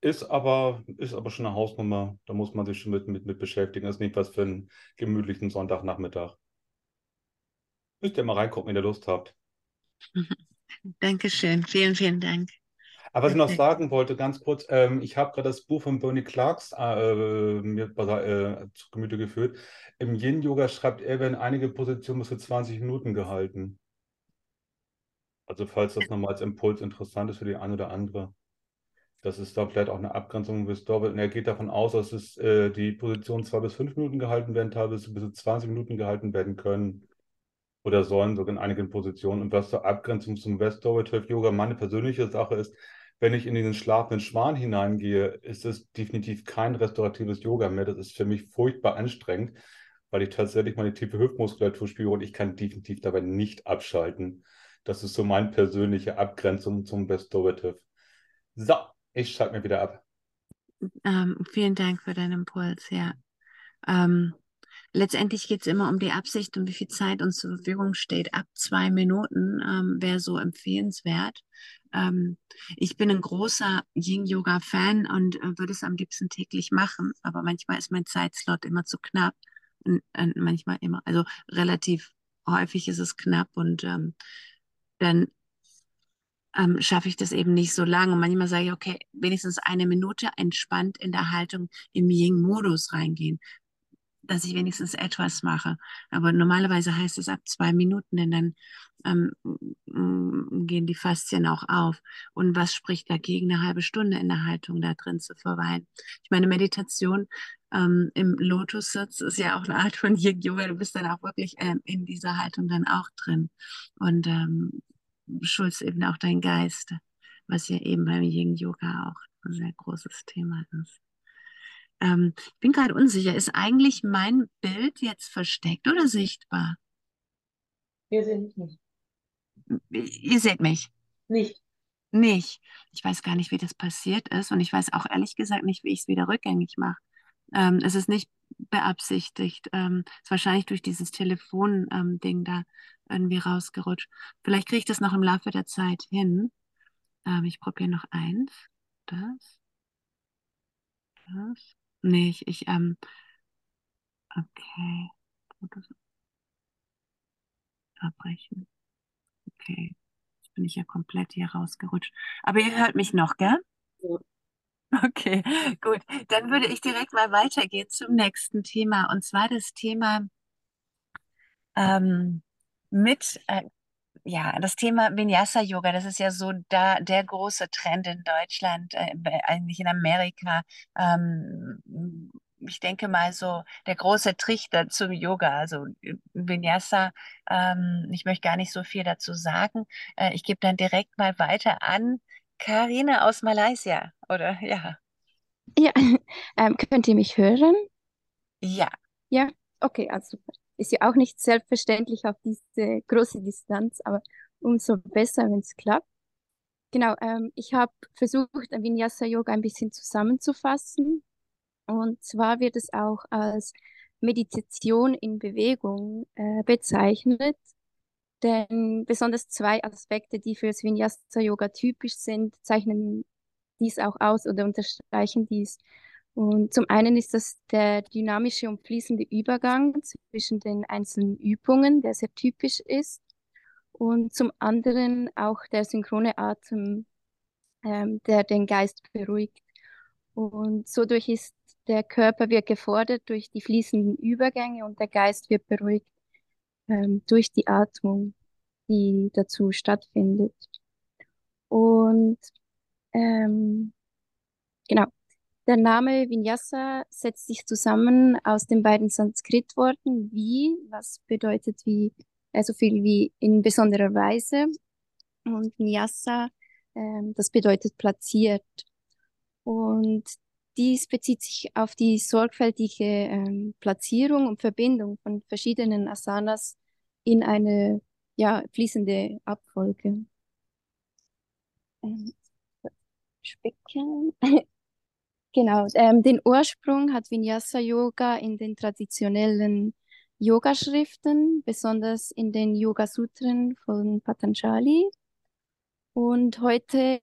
Speaker 4: Ist aber, ist aber schon eine Hausnummer. Da muss man sich schon mit, mit, mit beschäftigen. ist nicht was für einen gemütlichen Sonntagnachmittag. Müsst ihr mal reingucken, wenn ihr Lust habt. <laughs>
Speaker 1: Dankeschön. Vielen, vielen Dank.
Speaker 4: Aber was ich noch sagen wollte, ganz kurz, ähm, ich habe gerade das Buch von Bernie Clarks äh, mir äh, zu Gemüte geführt. Im Yin-Yoga schreibt er, werden einige Positionen bis zu 20 Minuten gehalten. Also falls das nochmal als Impuls interessant ist für die eine oder andere. Das ist da vielleicht auch eine Abgrenzung bis Doppel. Und er geht davon aus, dass es, äh, die Positionen zwei bis fünf Minuten gehalten werden, teilweise bis zu 20 Minuten gehalten werden können oder sollen, sogar in einigen Positionen. Und was zur Abgrenzung zum Restorative Yoga meine persönliche Sache ist, wenn ich in diesen schlafenden Schwan hineingehe, ist es definitiv kein restauratives Yoga mehr. Das ist für mich furchtbar anstrengend, weil ich tatsächlich meine tiefe Hüftmuskulatur spüre und ich kann definitiv dabei nicht abschalten. Das ist so meine persönliche Abgrenzung zum Restorative. So, ich schalte mir wieder ab.
Speaker 1: Ähm, vielen Dank für deinen Impuls, ja. Ähm, letztendlich geht es immer um die Absicht und wie viel Zeit uns zur Verfügung steht. Ab zwei Minuten ähm, wäre so empfehlenswert. Ähm, ich bin ein großer Yin-Yoga-Fan und äh, würde es am liebsten täglich machen, aber manchmal ist mein Zeitslot immer zu knapp. Und, und manchmal immer, also relativ häufig ist es knapp und ähm, dann ähm, schaffe ich das eben nicht so lange. Und manchmal sage ich, okay, wenigstens eine Minute entspannt in der Haltung im Yin-Modus reingehen, dass ich wenigstens etwas mache. Aber normalerweise heißt es ab zwei Minuten, denn dann ähm, gehen die Faszien auch auf. Und was spricht dagegen, eine halbe Stunde in der Haltung da drin zu verweilen? Ich meine, Meditation ähm, im Lotus-Sitz ist ja auch eine Art von Yin-Yoga. Du bist dann auch wirklich ähm, in dieser Haltung dann auch drin. Und ähm, schulst eben auch dein Geist, was ja eben beim Yin Yoga auch ein sehr großes Thema ist. Ähm, ich bin gerade unsicher, ist eigentlich mein Bild jetzt versteckt oder sichtbar?
Speaker 7: Wir sehen dich nicht.
Speaker 1: Ihr seht mich?
Speaker 7: Nicht.
Speaker 1: Nicht. Ich weiß gar nicht, wie das passiert ist und ich weiß auch ehrlich gesagt nicht, wie ich es wieder rückgängig mache. Ähm, es ist nicht beabsichtigt. Ähm, ist wahrscheinlich durch dieses Telefon-Ding ähm, da irgendwie rausgerutscht. Vielleicht kriege ich das noch im Laufe der Zeit hin. Ähm, ich probiere noch eins. Das. Das. Nee, ich, ich ähm, okay. Abbrechen. Okay. Jetzt bin ich ja komplett hier rausgerutscht. Aber ihr hört mich noch, gell? Ja. Okay, gut. Dann würde ich direkt mal weitergehen zum nächsten Thema. Und zwar das Thema ähm, mit äh, ja, das Thema Vinyasa Yoga, das ist ja so da der große Trend in Deutschland, äh, eigentlich in Amerika. Ähm, ich denke mal so der große Trichter zum Yoga, also Vinyasa. Ähm, ich möchte gar nicht so viel dazu sagen. Äh, ich gebe dann direkt mal weiter an Karina aus Malaysia, oder? Ja.
Speaker 8: Ja, <laughs> ähm, könnt ihr mich hören?
Speaker 1: Ja.
Speaker 8: Ja, okay, also super. Ist ja auch nicht selbstverständlich auf diese große Distanz, aber umso besser, wenn es klappt. Genau, ähm, ich habe versucht, Vinyasa Yoga ein bisschen zusammenzufassen. Und zwar wird es auch als Meditation in Bewegung äh, bezeichnet. Denn besonders zwei Aspekte, die für das Vinyasa Yoga typisch sind, zeichnen dies auch aus oder unterstreichen dies. Und zum einen ist das der dynamische und fließende Übergang zwischen den einzelnen Übungen, der sehr typisch ist. Und zum anderen auch der synchrone Atem, ähm, der den Geist beruhigt. Und so durch ist der Körper wird gefordert durch die fließenden Übergänge und der Geist wird beruhigt ähm, durch die Atmung, die dazu stattfindet. Und ähm, genau, der Name Vinyasa setzt sich zusammen aus den beiden Sanskritworten wie, was bedeutet wie, also viel wie in besonderer Weise, und Nyasa, ähm, das bedeutet platziert. Und dies bezieht sich auf die sorgfältige ähm, Platzierung und Verbindung von verschiedenen Asanas in eine ja, fließende Abfolge. Ähm, spicken. <laughs> Genau, ähm, den Ursprung hat Vinyasa Yoga in den traditionellen Yogaschriften, besonders in den Yoga Sutren von Patanjali. Und heute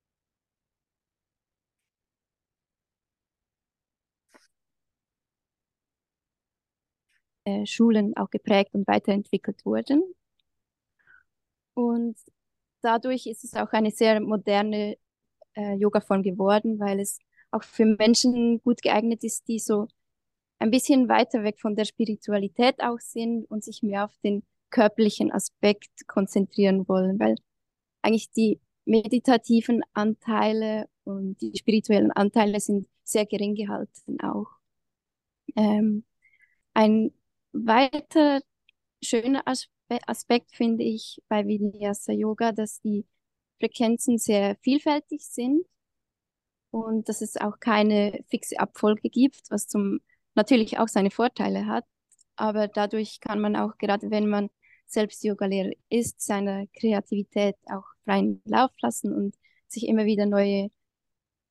Speaker 8: äh, Schulen auch geprägt und weiterentwickelt wurden. Und dadurch ist es auch eine sehr moderne äh, Yoga-Form geworden, weil es auch für Menschen gut geeignet ist, die so ein bisschen weiter weg von der Spiritualität auch sind und sich mehr auf den körperlichen Aspekt konzentrieren wollen, weil eigentlich die meditativen Anteile und die spirituellen Anteile sind sehr gering gehalten auch. Ähm, ein weiterer schöner Aspekt finde ich bei Vinyasa Yoga, dass die Frequenzen sehr vielfältig sind und dass es auch keine fixe Abfolge gibt, was zum natürlich auch seine Vorteile hat. Aber dadurch kann man auch, gerade wenn man selbst Yogalehrer ist, seiner Kreativität auch freien Lauf lassen und sich immer wieder neue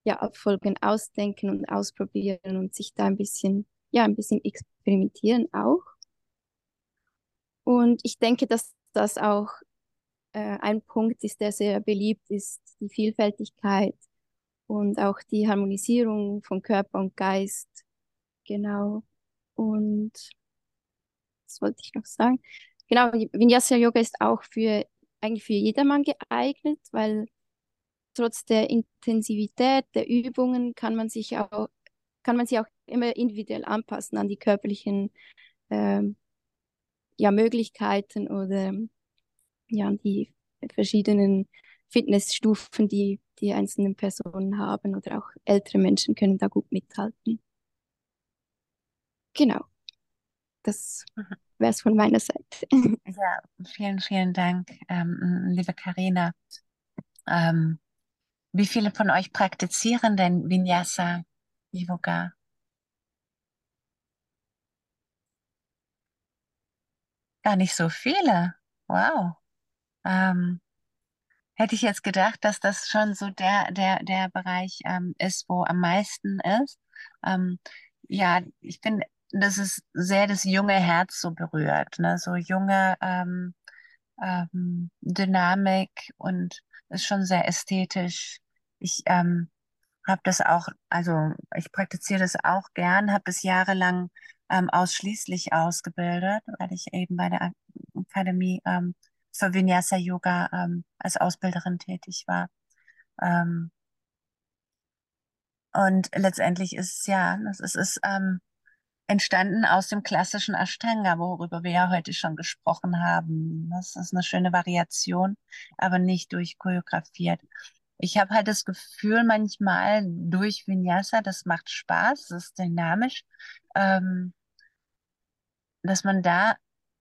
Speaker 8: ja, Abfolgen ausdenken und ausprobieren und sich da ein bisschen, ja, ein bisschen experimentieren auch. Und ich denke, dass das auch äh, ein Punkt ist, der sehr beliebt ist, die Vielfältigkeit und auch die Harmonisierung von Körper und Geist. Genau. Und was wollte ich noch sagen? Genau, Vinyasa Yoga ist auch für eigentlich für jedermann geeignet, weil trotz der Intensivität der Übungen kann man sich auch kann man sich auch immer individuell anpassen an die körperlichen ähm, ja, Möglichkeiten oder ja, an die verschiedenen Fitnessstufen, die die einzelnen Personen haben oder auch ältere Menschen können da gut mithalten. Genau. Das wäre es von meiner Seite. <laughs>
Speaker 1: Ja, vielen, vielen Dank, ähm, liebe Karina. Ähm, wie viele von euch praktizieren denn Vinyasa Yoga? Gar nicht so viele. Wow. Ähm, hätte ich jetzt gedacht, dass das schon so der, der, der Bereich ähm, ist, wo am meisten ist. Ähm, ja, ich finde, das ist sehr das junge Herz so berührt, ne? So junge, ähm, ähm, Dynamik und ist schon sehr ästhetisch. Ich ähm, habe das auch, also ich praktiziere das auch gern, habe es jahrelang ähm, ausschließlich ausgebildet, weil ich eben bei der Akademie für Vinyasa Yoga ähm, als Ausbilderin tätig war. Ähm, und letztendlich ist es ja, es ist, ist ähm, entstanden aus dem klassischen Ashtanga, worüber wir ja heute schon gesprochen haben. Das ist eine schöne Variation, aber nicht durchchoreografiert. Ich habe halt das Gefühl manchmal durch Vinyasa, das macht Spaß, das ist dynamisch, ähm, dass man da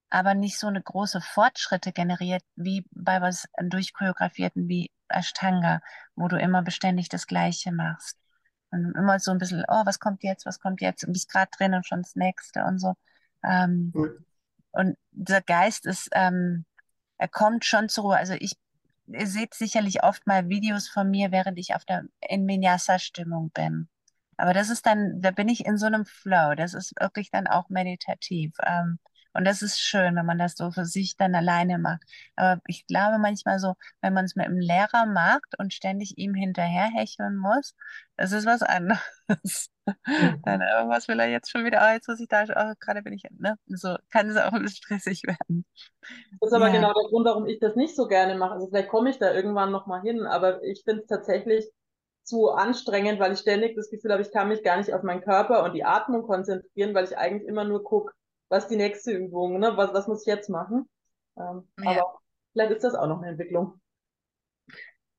Speaker 1: aber nicht so eine große Fortschritte generiert wie bei was durchchoreografierten wie Ashtanga, wo du immer beständig das Gleiche machst. Und immer so ein bisschen, oh, was kommt jetzt, was kommt jetzt, und bist gerade drin und schon das nächste und so. Ähm, cool. Und dieser Geist ist, ähm, er kommt schon zur Ruhe. Also ich, ihr seht sicherlich oft mal Videos von mir, während ich auf der in Vinyasa-Stimmung bin. Aber das ist dann, da bin ich in so einem Flow. Das ist wirklich dann auch meditativ. Ähm, und das ist schön, wenn man das so für sich dann alleine macht. Aber ich glaube manchmal so, wenn man es mit einem Lehrer macht und ständig ihm hinterherhecheln muss, das ist was anderes. Mhm. Dann irgendwas will er jetzt schon wieder, oh, jetzt muss ich da, oh, gerade bin ich, ne? So kann es auch ein <laughs> bisschen stressig werden.
Speaker 7: Das ist aber ja. genau der Grund, warum ich das nicht so gerne mache. Also vielleicht komme ich da irgendwann nochmal hin, aber ich finde es tatsächlich zu anstrengend, weil ich ständig das Gefühl habe, ich kann mich gar nicht auf meinen Körper und die Atmung konzentrieren, weil ich eigentlich immer nur gucke, was ist die nächste Übung, ne? was, was muss ich jetzt machen. Ähm, ja. Aber vielleicht ist das auch noch eine Entwicklung.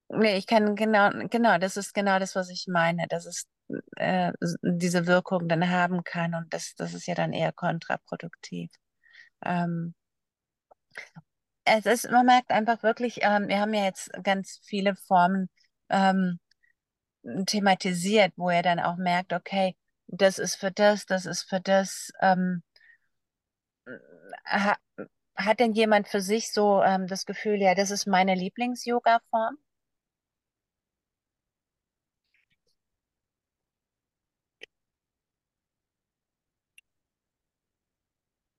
Speaker 1: Nee, ich kann genau, genau, das ist genau das, was ich meine, dass es äh, diese Wirkung dann haben kann und das, das ist ja dann eher kontraproduktiv. Ähm, es ist, man merkt einfach wirklich, ähm, wir haben ja jetzt ganz viele Formen ähm, thematisiert, wo er dann auch merkt, okay, das ist für das, das ist für das. Ähm, ha, hat denn jemand für sich so ähm, das Gefühl, ja, das ist meine Lieblings-Yoga-Form?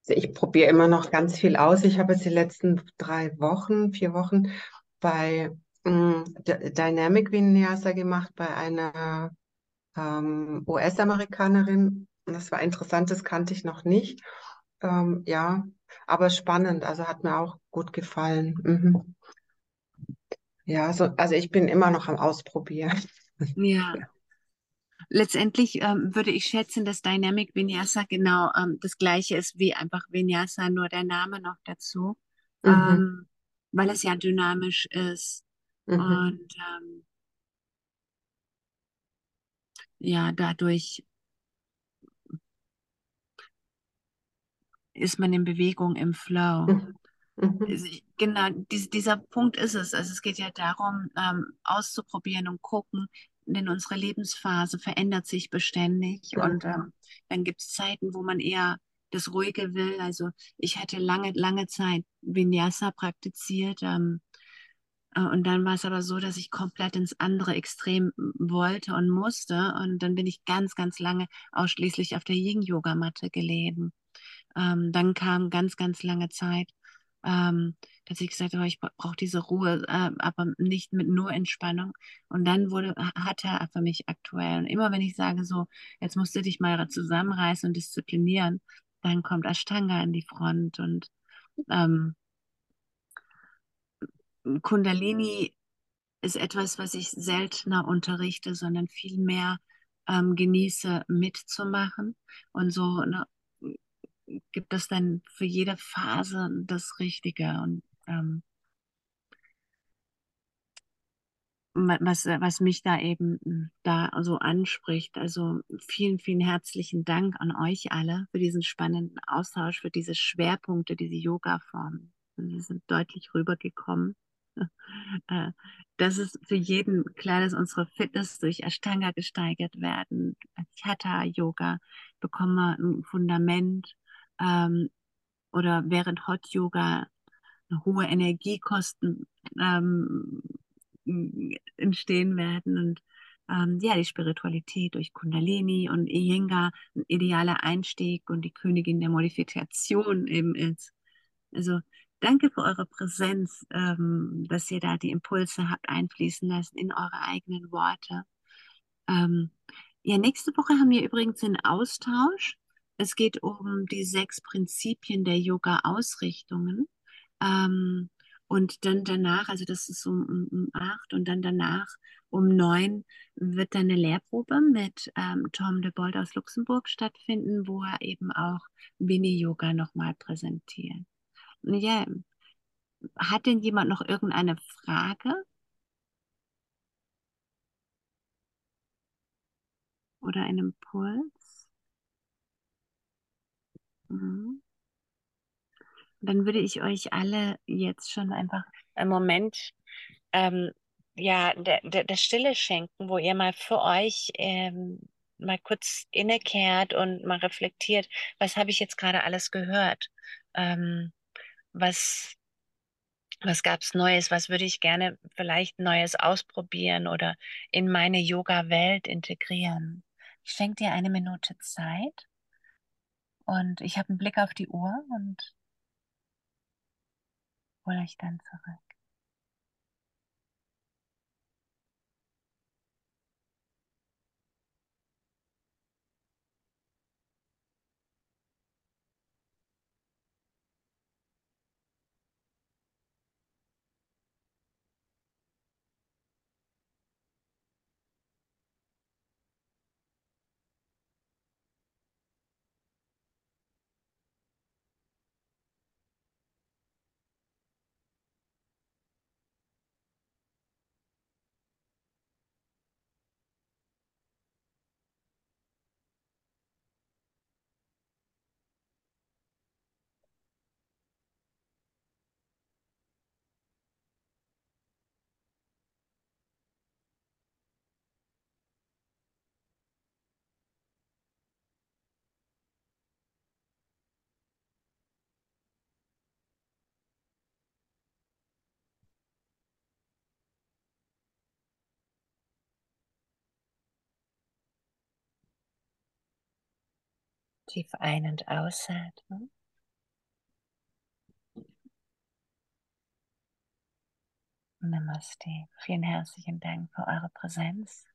Speaker 6: Also ich probiere immer noch ganz viel aus. Ich habe jetzt die letzten drei Wochen, vier Wochen bei ähm, Dynamic Vinyasa gemacht, bei einer ähm, US-Amerikanerin. Das war interessant, das kannte ich noch nicht. Ähm, ja, aber spannend, also hat mir auch gut gefallen. Mhm. Ja, so, also ich bin immer noch am Ausprobieren. <laughs>
Speaker 1: Ja. Letztendlich ähm, würde ich schätzen, dass Dynamic Vinyasa genau ähm, das gleiche ist wie einfach Vinyasa, nur der Name noch dazu, mhm. ähm, weil es ja dynamisch ist. Mhm. Und ähm, ja, dadurch ist man in Bewegung, im Flow. Mhm. Also genau, dies, dieser Punkt ist es. Also es geht ja darum, ähm, auszuprobieren und gucken, denn unsere Lebensphase verändert sich beständig ja. und ähm, dann gibt es Zeiten, wo man eher das Ruhige will. Also ich hatte lange, lange Zeit Vinyasa praktiziert ähm, äh, und dann war es aber so, dass ich komplett ins andere Extrem wollte und musste und dann bin ich ganz, ganz lange ausschließlich auf der Yin-Yoga-Matte gelegen. Ähm, dann kam ganz, ganz lange Zeit, ähm, dass ich gesagt habe, ich brauche diese Ruhe, äh, aber nicht mit nur Entspannung. Und dann wurde, hat er für mich aktuell. Und immer wenn ich sage so, jetzt musst du dich mal zusammenreißen und disziplinieren, dann kommt Ashtanga in die Front und ähm, Kundalini ist etwas, was ich seltener unterrichte, sondern viel mehr ähm, genieße mitzumachen und so ne, gibt es dann für jede Phase das Richtige und ähm, was, was mich da eben hm, da so anspricht. Also vielen, vielen herzlichen Dank an euch alle für diesen spannenden Austausch, für diese Schwerpunkte, diese Yoga-Formen. Sie sind deutlich rübergekommen. <laughs> Äh, das ist für jeden klar, dass unsere Fitness durch Ashtanga gesteigert werden. Als Hatha-Yoga bekommen wir ein Fundament ähm, oder während Hot Yoga hohe Energiekosten ähm, entstehen werden und ähm, ja, die Spiritualität durch Kundalini und Iyengar ein idealer Einstieg und die Königin der Modifikation eben ist. Also danke für eure Präsenz, ähm, dass ihr da die Impulse habt einfließen lassen in eure eigenen Worte. Ähm, ja, nächste Woche haben wir übrigens einen Austausch. Es geht um die sechs Prinzipien der Yoga-Ausrichtungen. Ähm, und dann danach, also das ist um, um, um acht und dann danach um neun wird dann eine Lehrprobe mit ähm, Tom de Bold aus Luxemburg stattfinden, wo er eben auch Mini-Yoga nochmal präsentiert. Ja, hat denn jemand noch irgendeine Frage? Oder einen Impuls? Mhm dann würde ich euch alle jetzt schon einfach einen Moment ähm, ja, der, der, der Stille schenken, wo ihr mal für euch ähm, mal kurz innekehrt und mal reflektiert, was habe ich jetzt gerade alles gehört? Ähm, was was gab es Neues? Was würde ich gerne vielleicht Neues ausprobieren oder in meine Yoga-Welt integrieren? Schenkt ihr eine Minute Zeit und ich habe einen Blick auf die Uhr und hol euch dann zurück. Tief ein- und ausatmen. Namaste. Vielen herzlichen Dank für eure Präsenz.